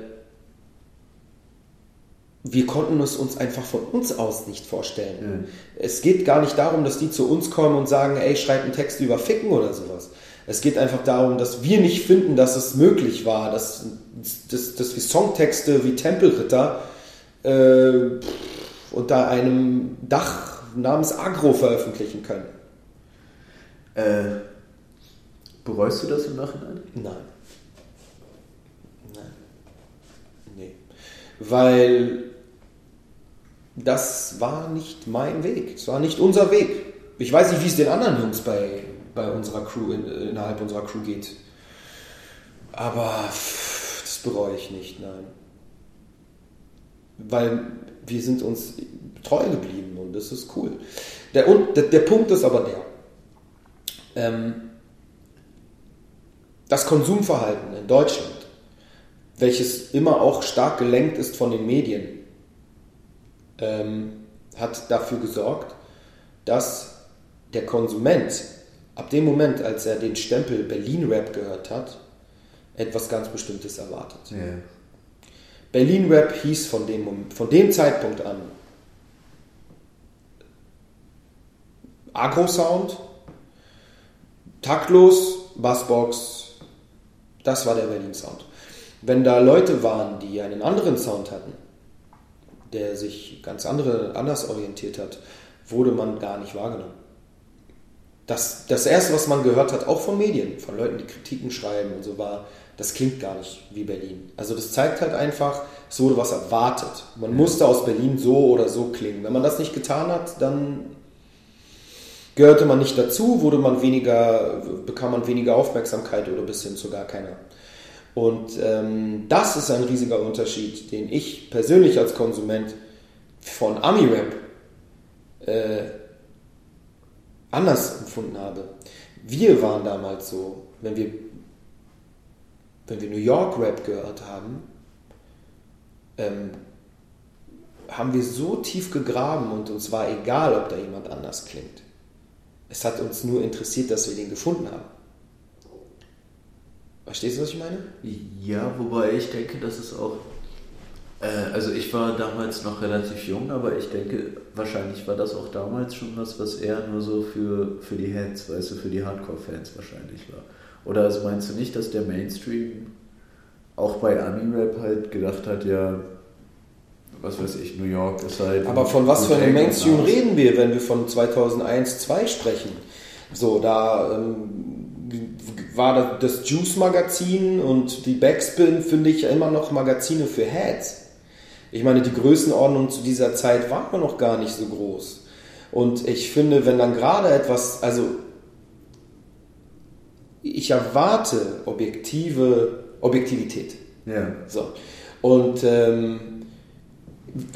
wir konnten es uns einfach von uns aus nicht vorstellen. Mhm. Es geht gar nicht darum, dass die zu uns kommen und sagen, ey, schreib einen Text über Ficken oder sowas. Es geht einfach darum, dass wir nicht finden, dass es möglich war, dass, dass, dass wir Songtexte wie Tempelritter äh, unter einem Dach namens Agro veröffentlichen können. Äh, bereust du das im Nachhinein? Nein. Nein. Nee. Weil das war nicht mein Weg. Es war nicht unser Weg. Ich weiß nicht, wie es den anderen Jungs bei, bei unserer Crew, in, innerhalb unserer Crew geht. Aber das bereue ich nicht, nein. Weil wir sind uns treu geblieben und das ist cool. Der, und, der, der Punkt ist aber der. Ähm, das Konsumverhalten in Deutschland, welches immer auch stark gelenkt ist von den Medien, ähm, hat dafür gesorgt, dass der Konsument ab dem Moment, als er den Stempel Berlin Rap gehört hat, etwas ganz Bestimmtes erwartet. Yeah. Berlin Rap hieß von dem, von dem Zeitpunkt an Agro-Sound, taktlos, Bassbox, das war der Berlin-Sound. Wenn da Leute waren, die einen anderen Sound hatten, der sich ganz andere, anders orientiert hat, wurde man gar nicht wahrgenommen. Das, das Erste, was man gehört hat, auch von Medien, von Leuten, die Kritiken schreiben und so, war, das klingt gar nicht wie Berlin. Also das zeigt halt einfach, es wurde was erwartet. Man musste aus Berlin so oder so klingen. Wenn man das nicht getan hat, dann gehörte man nicht dazu, wurde man weniger, bekam man weniger Aufmerksamkeit oder bis hin zu gar keiner. Und ähm, das ist ein riesiger Unterschied, den ich persönlich als Konsument von Ami-Rap äh, anders empfunden habe. Wir waren damals so, wenn wir, wenn wir New York Rap gehört haben, ähm, haben wir so tief gegraben und uns war egal, ob da jemand anders klingt. Es hat uns nur interessiert, dass wir den gefunden haben. Verstehst du, was ich meine? Ja, wobei ich denke, dass es auch. Äh, also, ich war damals noch relativ jung, aber ich denke, wahrscheinlich war das auch damals schon was, was eher nur so für, für die Heads, weißt du, für die Hardcore-Fans wahrscheinlich war. Oder also meinst du nicht, dass der Mainstream auch bei Ami-Rap halt gedacht hat, ja, was weiß ich, New York ist halt. Aber von was für einem Mainstream reden wir, wenn wir von 2001, 2002 sprechen? So, da ähm, war das Juice-Magazin und die Backspin, finde ich, immer noch Magazine für Heads. Ich meine, die Größenordnung zu dieser Zeit war noch gar nicht so groß. Und ich finde, wenn dann gerade etwas, also ich erwarte objektive Objektivität. Ja. So. Und ähm,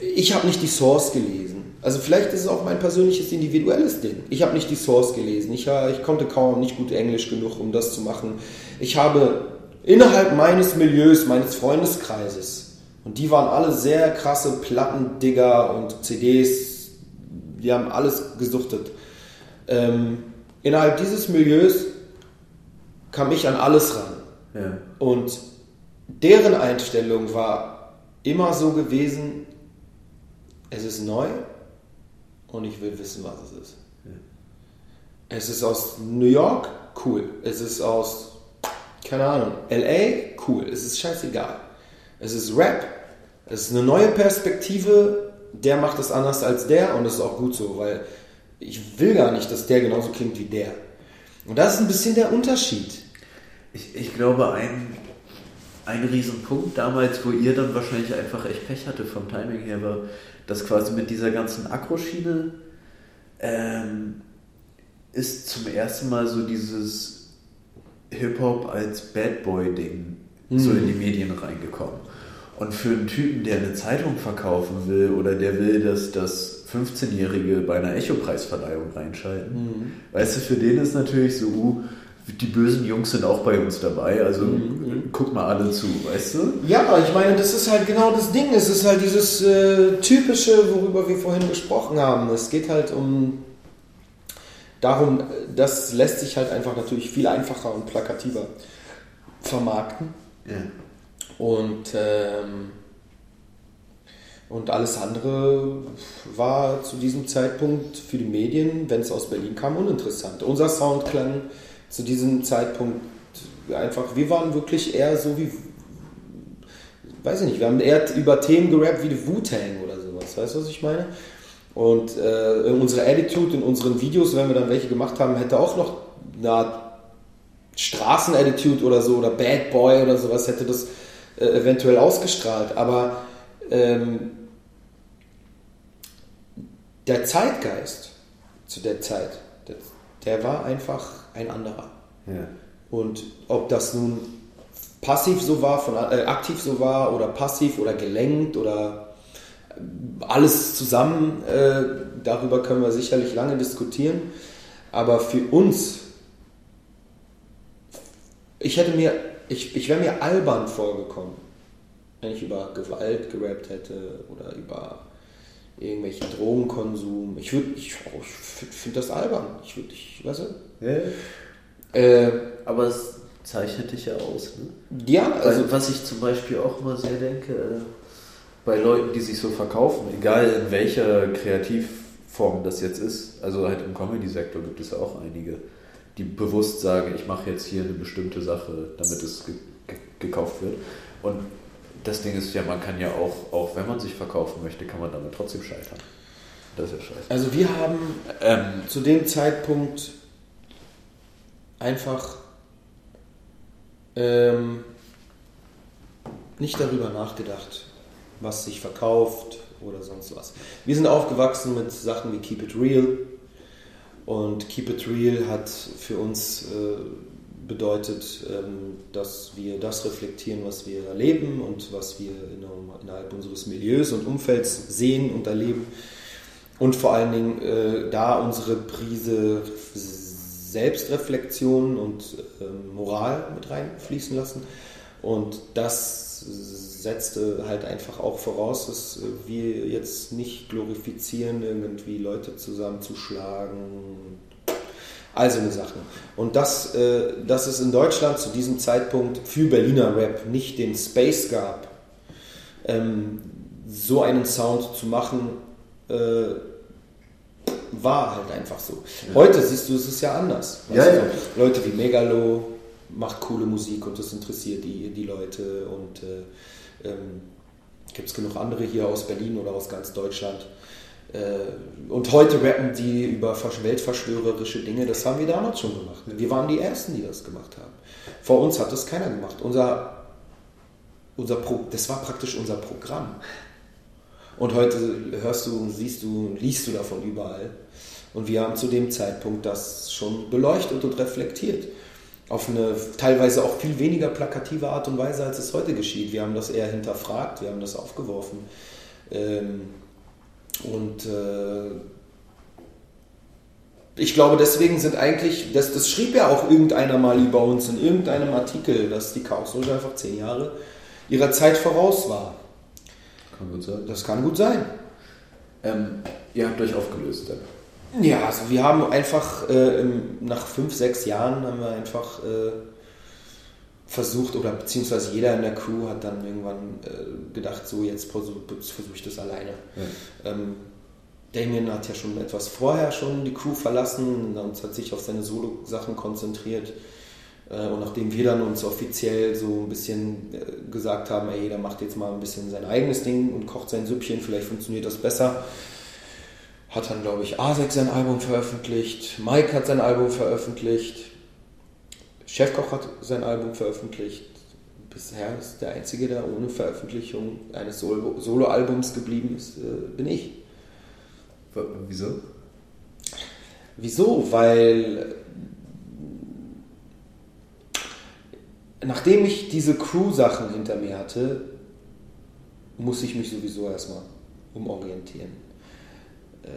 ich habe nicht die Source gelesen. Also vielleicht ist es auch mein persönliches individuelles Ding. Ich habe nicht die Source gelesen. Ich, ich konnte kaum nicht gut Englisch genug, um das zu machen. Ich habe innerhalb meines Milieus, meines Freundeskreises, und die waren alle sehr krasse Plattendigger und CDs, die haben alles gesuchtet. Ähm, innerhalb dieses Milieus kam ich an alles ran. Ja. Und deren Einstellung war immer so gewesen, es ist neu und ich will wissen, was es ist. Es ist aus New York, cool. Es ist aus, keine Ahnung, LA, cool. Es ist scheißegal. Es ist Rap. Es ist eine neue Perspektive. Der macht es anders als der und das ist auch gut so, weil ich will gar nicht, dass der genauso klingt wie der. Und das ist ein bisschen der Unterschied. Ich, ich glaube, ein, ein Riesenpunkt damals, wo ihr dann wahrscheinlich einfach echt Pech hatte vom Timing her, war, dass quasi mit dieser ganzen Akroschiene ähm, ist zum ersten Mal so dieses Hip-Hop als Bad Boy-Ding so in die Medien reingekommen. Und für einen Typen, der eine Zeitung verkaufen will oder der will, dass das 15-Jährige bei einer Echo-Preisverleihung reinschalten, weißt du, für den ist natürlich so, uh, die bösen Jungs sind auch bei uns dabei, also guck mal alle zu, weißt du? Ja, ich meine, das ist halt genau das Ding. Es ist halt dieses äh, typische, worüber wir vorhin gesprochen haben. Es geht halt um darum, das lässt sich halt einfach natürlich viel einfacher und plakativer vermarkten. Ja. Und, ähm, und alles andere war zu diesem Zeitpunkt für die Medien, wenn es aus Berlin kam, uninteressant. Unser Sound klang zu diesem Zeitpunkt einfach, wir waren wirklich eher so wie, weiß ich nicht, wir haben eher über Themen gerappt wie Wu-Tang oder sowas, weißt du, was ich meine? Und äh, unsere Attitude in unseren Videos, wenn wir dann welche gemacht haben, hätte auch noch eine Art Straßenattitude oder so oder Bad Boy oder sowas hätte das äh, eventuell ausgestrahlt. Aber ähm, der Zeitgeist zu der Zeit, der, der war einfach ein anderer. Ja. Und ob das nun passiv so war, von, äh, aktiv so war oder passiv oder gelenkt oder alles zusammen, äh, darüber können wir sicherlich lange diskutieren. Aber für uns, ich hätte mir, ich, ich wäre mir albern vorgekommen, wenn ich über Gewalt gerappt hätte oder über irgendwelchen Drogenkonsum. Ich würde, ich, ich finde das albern. Ich würde, ich, weißt du? Ja. Äh, Aber es zeichnet dich ja aus, ne? ja, also Also, was ich zum Beispiel auch immer sehr denke, äh, bei Leuten, die sich so verkaufen, egal in welcher Kreativform das jetzt ist, also halt im Comedy-Sektor gibt es ja auch einige, die bewusst sagen, ich mache jetzt hier eine bestimmte Sache, damit es ge ge gekauft wird. Und das Ding ist ja, man kann ja auch, auch wenn man sich verkaufen möchte, kann man damit trotzdem scheitern. Das ist ja scheiße. Also wir haben Ähm, zu dem Zeitpunkt einfach ähm, nicht darüber nachgedacht, was sich verkauft oder sonst was. Wir sind aufgewachsen mit Sachen wie Keep It Real und Keep It Real hat für uns äh, bedeutet, ähm, dass wir das reflektieren, was wir erleben und was wir innerhalb- unseres Milieus und Umfelds sehen und erleben. Und vor allen Dingen äh, da unsere Prise Selbstreflexion und ähm, Moral mit reinfließen lassen. Und das setzte halt einfach auch voraus, dass äh, wir jetzt nicht glorifizieren, irgendwie Leute zusammenzuschlagen. Also eine Sache. Und das, äh, dass es in Deutschland zu diesem Zeitpunkt für Berliner Rap nicht den Space gab, ähm, so einen Sound zu machen, äh, war halt einfach so. Heute siehst du, es ist ja anders. Ja, ja. Leute wie Megalo macht coole Musik und das interessiert die, die Leute und äh, ähm, gibt es genug andere hier aus Berlin oder aus ganz Deutschland. Äh, und heute rappen die über versch- weltverschwörerische Dinge, das haben wir damals schon gemacht. Wir waren die Ersten, die das gemacht haben. Vor uns hat das keiner gemacht. Unser, unser Pro, das war praktisch unser Programm. Und heute hörst du, siehst du, liest du davon überall. Und wir haben zu dem Zeitpunkt das schon beleuchtet und reflektiert. Auf eine teilweise auch viel weniger plakative Art und Weise, als es heute geschieht. Wir haben das eher hinterfragt, wir haben das aufgeworfen. Ähm, und äh, ich glaube, deswegen sind eigentlich, das, das schrieb ja auch irgendeiner mal über uns in irgendeinem Artikel, dass die Chaos Lounge einfach zehn Jahre ihrer Zeit voraus war. Kann gut sein. Das kann gut sein. Ähm, ihr habt euch aufgelöst dann. Ja, also wir haben einfach äh, nach fünf, sechs Jahren haben wir einfach äh, versucht, oder beziehungsweise jeder in der Crew hat dann irgendwann äh, gedacht, so jetzt versuche versuch ich das alleine. Ja. Ähm, Damien hat ja schon etwas vorher schon die Crew verlassen und hat sich auf seine Solo-Sachen konzentriert. Äh, und nachdem wir dann uns offiziell so ein bisschen äh, gesagt haben, ey, jeder macht jetzt mal ein bisschen sein eigenes Ding und kocht sein Süppchen, vielleicht funktioniert das besser, hat dann, glaube ich, Asek sein Album veröffentlicht, Mike hat sein Album veröffentlicht, Chefkoch hat sein Album veröffentlicht. Bisher ist der Einzige, der ohne Veröffentlichung eines Solo-Albums geblieben ist, äh, bin ich. Wieso? Wieso? Weil nachdem ich diese Crew-Sachen hinter mir hatte, muss ich mich sowieso erstmal umorientieren. Äh,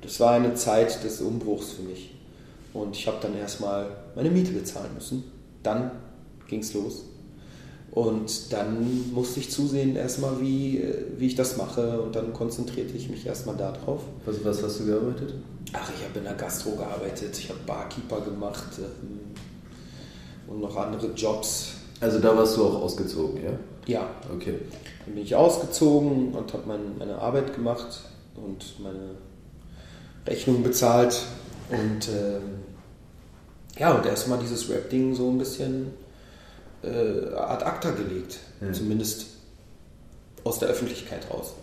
das war eine Zeit des Umbruchs für mich. Und ich habe dann erstmal meine Miete bezahlen müssen. Dann ging es los. Und dann musste ich zusehen erstmal, wie, wie ich das mache. Und dann konzentrierte ich mich erstmal darauf. Was, was hast du gearbeitet? Ach, ich habe in der Gastro gearbeitet. Ich habe Barkeeper gemacht. Und noch andere Jobs. Also da warst du auch ausgezogen, ja? Ja. Okay. Dann bin ich ausgezogen und habe mein, meine Arbeit gemacht und meine Rechnung bezahlt. Und ähm, ja, und erstmal dieses Rap-Ding so ein bisschen äh, ad acta gelegt. Ja. Zumindest aus der Öffentlichkeit raus.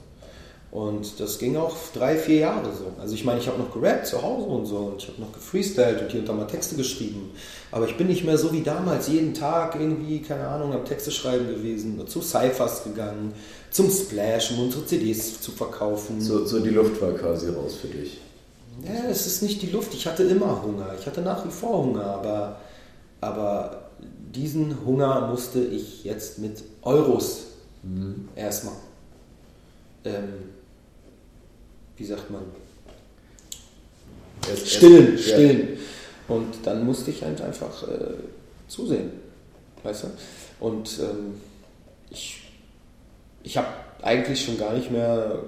Und das ging auch drei, vier Jahre so. Also ich meine, ich habe noch gerappt zu Hause und so und ich habe noch gefreestylt und hier und da mal Texte geschrieben. Aber ich bin nicht mehr so wie damals jeden Tag irgendwie, keine Ahnung, am Texte schreiben gewesen, zu Cyphers gegangen, zum Splash, um unsere CDs zu verkaufen. So, so die Luft war quasi raus für dich. Ja, es ist nicht die Luft. Ich hatte immer Hunger. Ich hatte nach wie vor Hunger, aber, aber diesen Hunger musste ich jetzt mit Euros mhm. erstmal ähm, wie sagt man, erst, stillen, erst, stillen. Ja. Und dann musste ich halt einfach äh, zusehen, weißt du? Und ähm, ich, ich habe eigentlich schon gar nicht mehr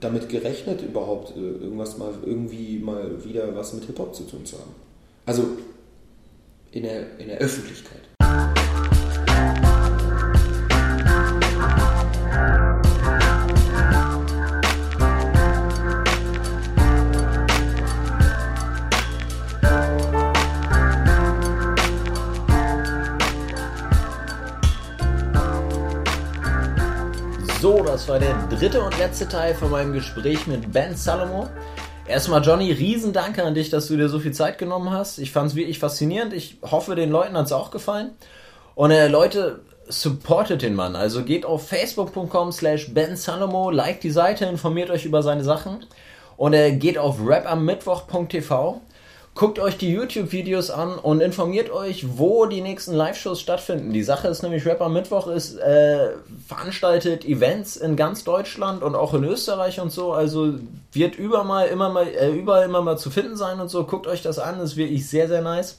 damit gerechnet, überhaupt äh, irgendwas mal irgendwie mal wieder was mit Hip-Hop zu tun zu haben. Also in der, in der Öffentlichkeit. Das war der dritte und letzte Teil von meinem Gespräch mit Ben Salomo. Erstmal, Johnny, riesen Danke an dich, dass du dir so viel Zeit genommen hast. Ich fand es wirklich faszinierend. Ich hoffe, den Leuten hat es auch gefallen. Und äh, Leute, supportet den Mann. Also geht auf facebook.com slash Ben Salomo, liked die Seite, informiert euch über seine Sachen. Und äh, geht auf rapammittwoch.tv Guckt euch die YouTube-Videos an und informiert euch, wo die nächsten Live-Shows stattfinden. Die Sache ist nämlich, Rapper Mittwoch ist äh, veranstaltet Events in ganz Deutschland und auch in Österreich und so. Also wird überall immer mal, äh, überall immer mal zu finden sein und so. Guckt euch das an, das ist wirklich sehr, sehr nice.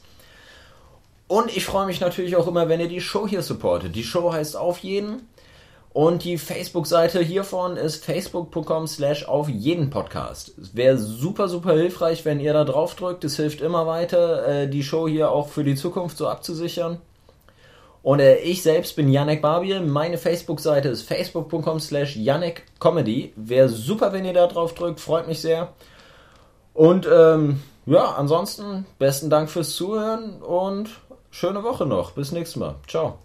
Und ich freue mich natürlich auch immer, wenn ihr die Show hier supportet. Die Show heißt Auf jeden. Und die Facebook-Seite hiervon ist facebook.com slash auf jeden Podcast. Wäre super, super hilfreich, wenn ihr da drauf drückt. Es hilft immer weiter, äh, die Show hier auch für die Zukunft so abzusichern. Und äh, ich selbst bin Janek Barbier. Meine Facebook-Seite ist facebook.com slash Janek Comedy. Wäre super, wenn ihr da drauf drückt. Freut mich sehr. Und ähm, ja, ansonsten besten Dank fürs Zuhören und schöne Woche noch. Bis nächstes Mal. Ciao.